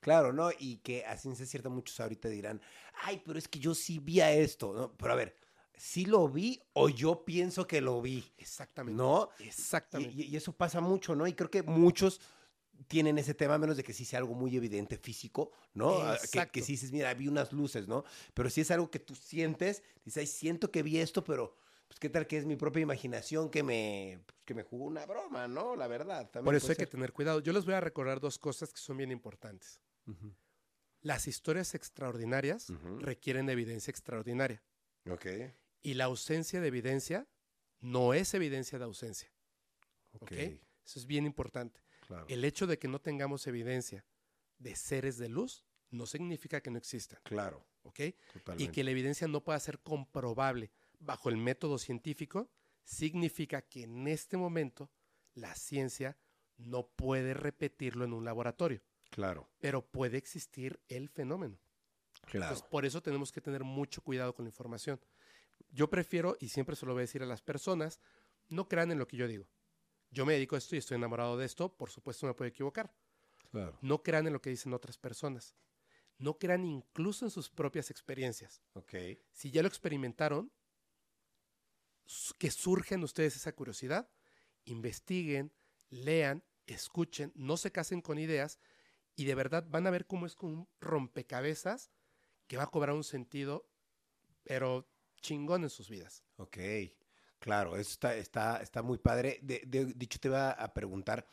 Claro, ¿no? Y que a ciencia cierta muchos ahorita dirán, ay, pero es que yo sí vi a esto, ¿no? Pero a ver, ¿sí lo vi o yo pienso que lo vi? Exactamente. ¿No? Exactamente. y- y eso pasa mucho, ¿no? Y creo que muchos tienen ese tema, a menos de que sí sea algo muy evidente físico, ¿no? Ah, Que, que sí dices, mira, vi unas luces, ¿no? Pero si es algo que tú sientes, dices, ay, siento que vi esto, pero pues qué tal que es mi propia imaginación que me, que me jugó una broma, ¿no? La verdad. También Por eso hay que tener cuidado. Yo les voy a recordar dos cosas que son bien importantes. Las historias extraordinarias requieren evidencia extraordinaria. Ok. Y la ausencia de evidencia no es evidencia de ausencia. Ok. ¿Ok? Eso es bien importante. Claro. El hecho de que no tengamos evidencia de seres de luz no significa que no existan. Claro. ¿Ok? Totalmente. Y que la evidencia no pueda ser comprobable bajo el método científico significa que en este momento la ciencia no puede repetirlo en un laboratorio. Claro. pero puede existir el fenómeno. Claro. Entonces, por eso tenemos que tener mucho cuidado con la información. Yo prefiero, y siempre se lo voy a decir a las personas, no crean en lo que yo digo. Yo me dedico a esto y estoy enamorado de esto, por supuesto me puedo equivocar. claro. No crean en lo que dicen otras personas. No crean incluso en sus propias experiencias. Si ya lo experimentaron, que surge en ustedes esa curiosidad, investiguen, lean, escuchen, no se casen con ideas y de verdad van a ver cómo es como un rompecabezas que va a cobrar un sentido, pero chingón en sus vidas. Ok, claro, eso está, está, está muy padre. De, de- dicho, te iba a preguntar,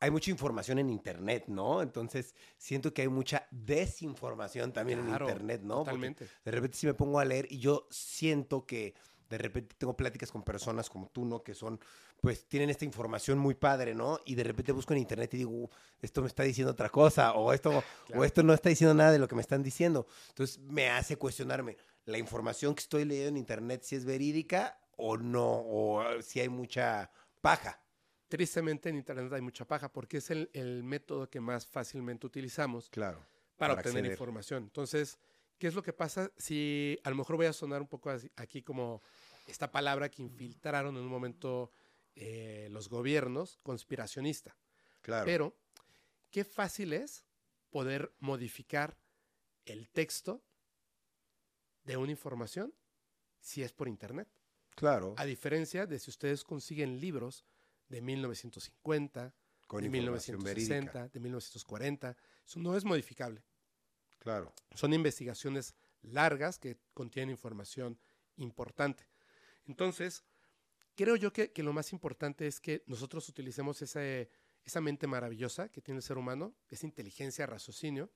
hay mucha información en Internet, ¿no? Entonces, siento que hay mucha desinformación también Claro, en Internet, ¿no? Porque Totalmente. de repente sí me pongo a leer y yo siento que de repente tengo pláticas con personas como tú, ¿no? Que son, pues, tienen esta información muy padre, ¿no? Y de repente busco en internet y digo, "Uh, esto me está diciendo otra cosa, o esto, Claro. o esto no está diciendo nada de lo que me están diciendo. Entonces me hace cuestionarme, ¿la información que estoy leyendo en internet si es verídica o no? O ah, si hay mucha paja. Tristemente en Internet hay mucha paja porque es el, el método que más fácilmente utilizamos Claro. para, Para obtener acceder. información. Entonces, ¿qué es lo que pasa? Si a lo mejor voy a sonar un poco así- aquí como esta palabra que infiltraron en un momento eh, los gobiernos, conspiracionista. Claro. Pero, qué fácil es poder modificar el texto de una información si es por Internet. claro. A diferencia de si ustedes consiguen libros de 1950, Con de información 1960, verídica. de 1940, eso no es modificable. Claro. Son investigaciones largas que contienen información importante. Entonces, creo yo que, que lo más importante es que nosotros utilicemos ese, esa mente maravillosa que tiene el ser humano, esa inteligencia, raciocinio,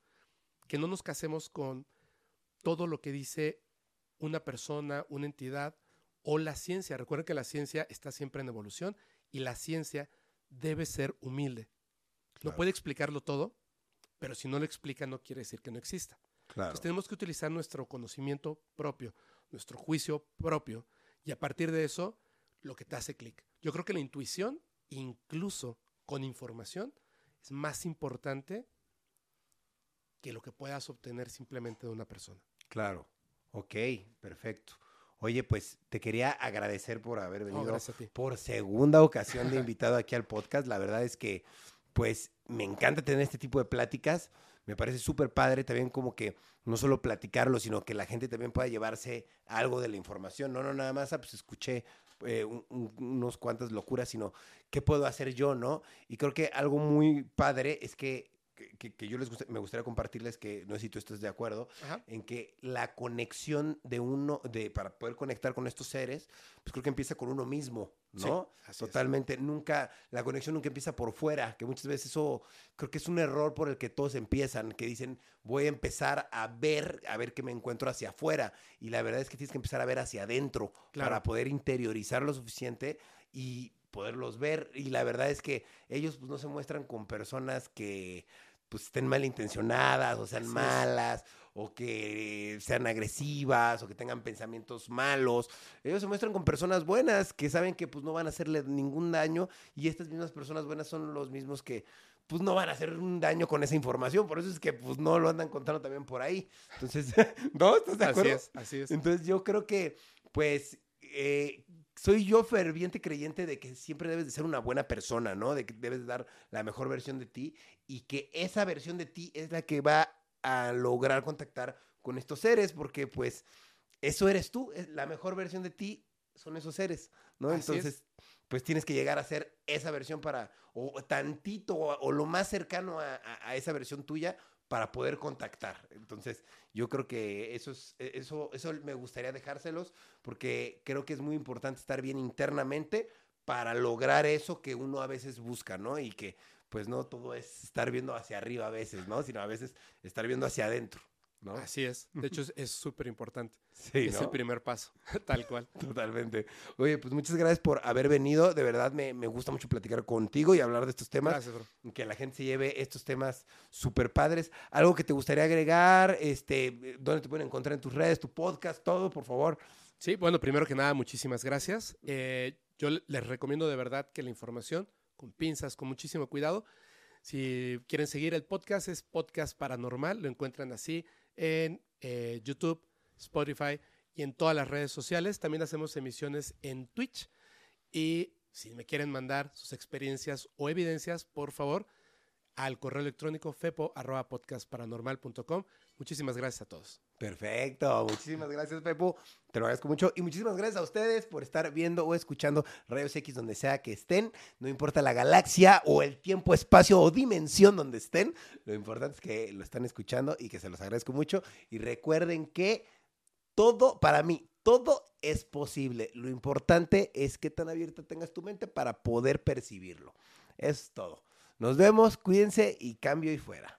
que no nos casemos con todo lo que dice una persona, una entidad o la ciencia. Recuerden que la ciencia está siempre en evolución y la ciencia debe ser humilde. No puede explicarlo todo, pero si no lo explica no quiere decir que no exista. Entonces tenemos que utilizar nuestro conocimiento propio, nuestro juicio propio, y a partir de eso, lo que te hace clic. Yo creo que la intuición, incluso con información, es más importante que lo que puedas obtener simplemente de una persona. Claro, ok, perfecto. Oye, pues te quería agradecer por haber venido por segunda ocasión de invitado aquí al podcast. La verdad es que, pues, me encanta tener este tipo de pláticas. Me parece súper padre también como que no solo platicarlo, sino que la gente también pueda llevarse algo de la información. No, no, nada más, ah, pues escuché eh, unos cuantas locuras, sino qué puedo hacer yo, ¿no? Y creo que algo muy padre es que que, yo les me gustaría compartirles que no sé si tú estás de acuerdo en que la conexión de uno de para poder conectar con estos seres pues creo que empieza con uno mismo no totalmente nunca la conexión nunca empieza por fuera que muchas veces eso creo que es un error por el que todos empiezan que dicen voy a empezar a ver a ver qué me encuentro hacia afuera y la verdad es que tienes que empezar a ver hacia adentro para poder interiorizar lo suficiente y poderlos ver. Y la verdad es que ellos pues, no se muestran con personas que pues estén malintencionadas o sean malas o que sean agresivas o que tengan pensamientos malos. Ellos se muestran con personas buenas que saben que pues no van a hacerle ningún daño y estas mismas personas buenas son los mismos que pues no van a hacer un daño con esa información, por eso es que pues no lo andan contando también por ahí. Entonces, ¿no? ¿Estás de acuerdo? Así es, así es. Entonces yo creo que pues eh, soy yo ferviente creyente de que siempre debes de ser una buena persona, ¿no? De que debes dar la mejor versión de ti y que esa versión de ti es la que va a lograr contactar con estos seres, porque pues eso eres tú, la mejor versión de ti son esos seres, ¿no? Entonces, pues tienes que llegar a ser esa versión para, o tantito, o, lo más cercano a esa versión tuya para poder contactar. Entonces, yo creo que eso es, e, eso, eso me gustaría dejárselos, porque creo que es muy importante estar bien internamente para lograr eso que uno a veces busca, ¿no? Y que pues no todo es estar viendo hacia arriba a veces, ¿no? Sino a veces estar viendo hacia adentro. Así es. De hecho, es súper importante. Sí, es el primer paso, tal cual. Totalmente. Oye, pues muchas gracias por haber venido. De verdad, me, gusta mucho platicar contigo y hablar de estos temas. Gracias, bro. Que la gente se lleve estos temas súper padres. Algo que te gustaría agregar, este, dónde te pueden encontrar en tus redes, tu podcast, todo, por favor. Sí, bueno, primero que nada, muchísimas gracias. Eh, yo les recomiendo de verdad que la información, con pinzas, con muchísimo cuidado. Si quieren seguir el podcast, es Podcast Paranormal, lo encuentran así en eh, YouTube, Spotify y en todas las redes sociales. También hacemos emisiones en Twitch. Y si me quieren mandar sus experiencias o evidencias, por favor, al correo electrónico fepo.podcastparanormal.com. Muchísimas gracias a todos. Perfecto, muchísimas gracias Pepo, te lo agradezco mucho. Y muchísimas gracias a ustedes por estar viendo o escuchando Rayos X donde sea que estén, no importa la galaxia o el tiempo, espacio o dimensión donde estén, lo importante es que lo están escuchando y que se los agradezco mucho. Y recuerden que todo, para mí, todo es posible, lo importante es que tan abierta tengas tu mente para poder percibirlo, es todo. Nos vemos, cuídense y cambio y fuera.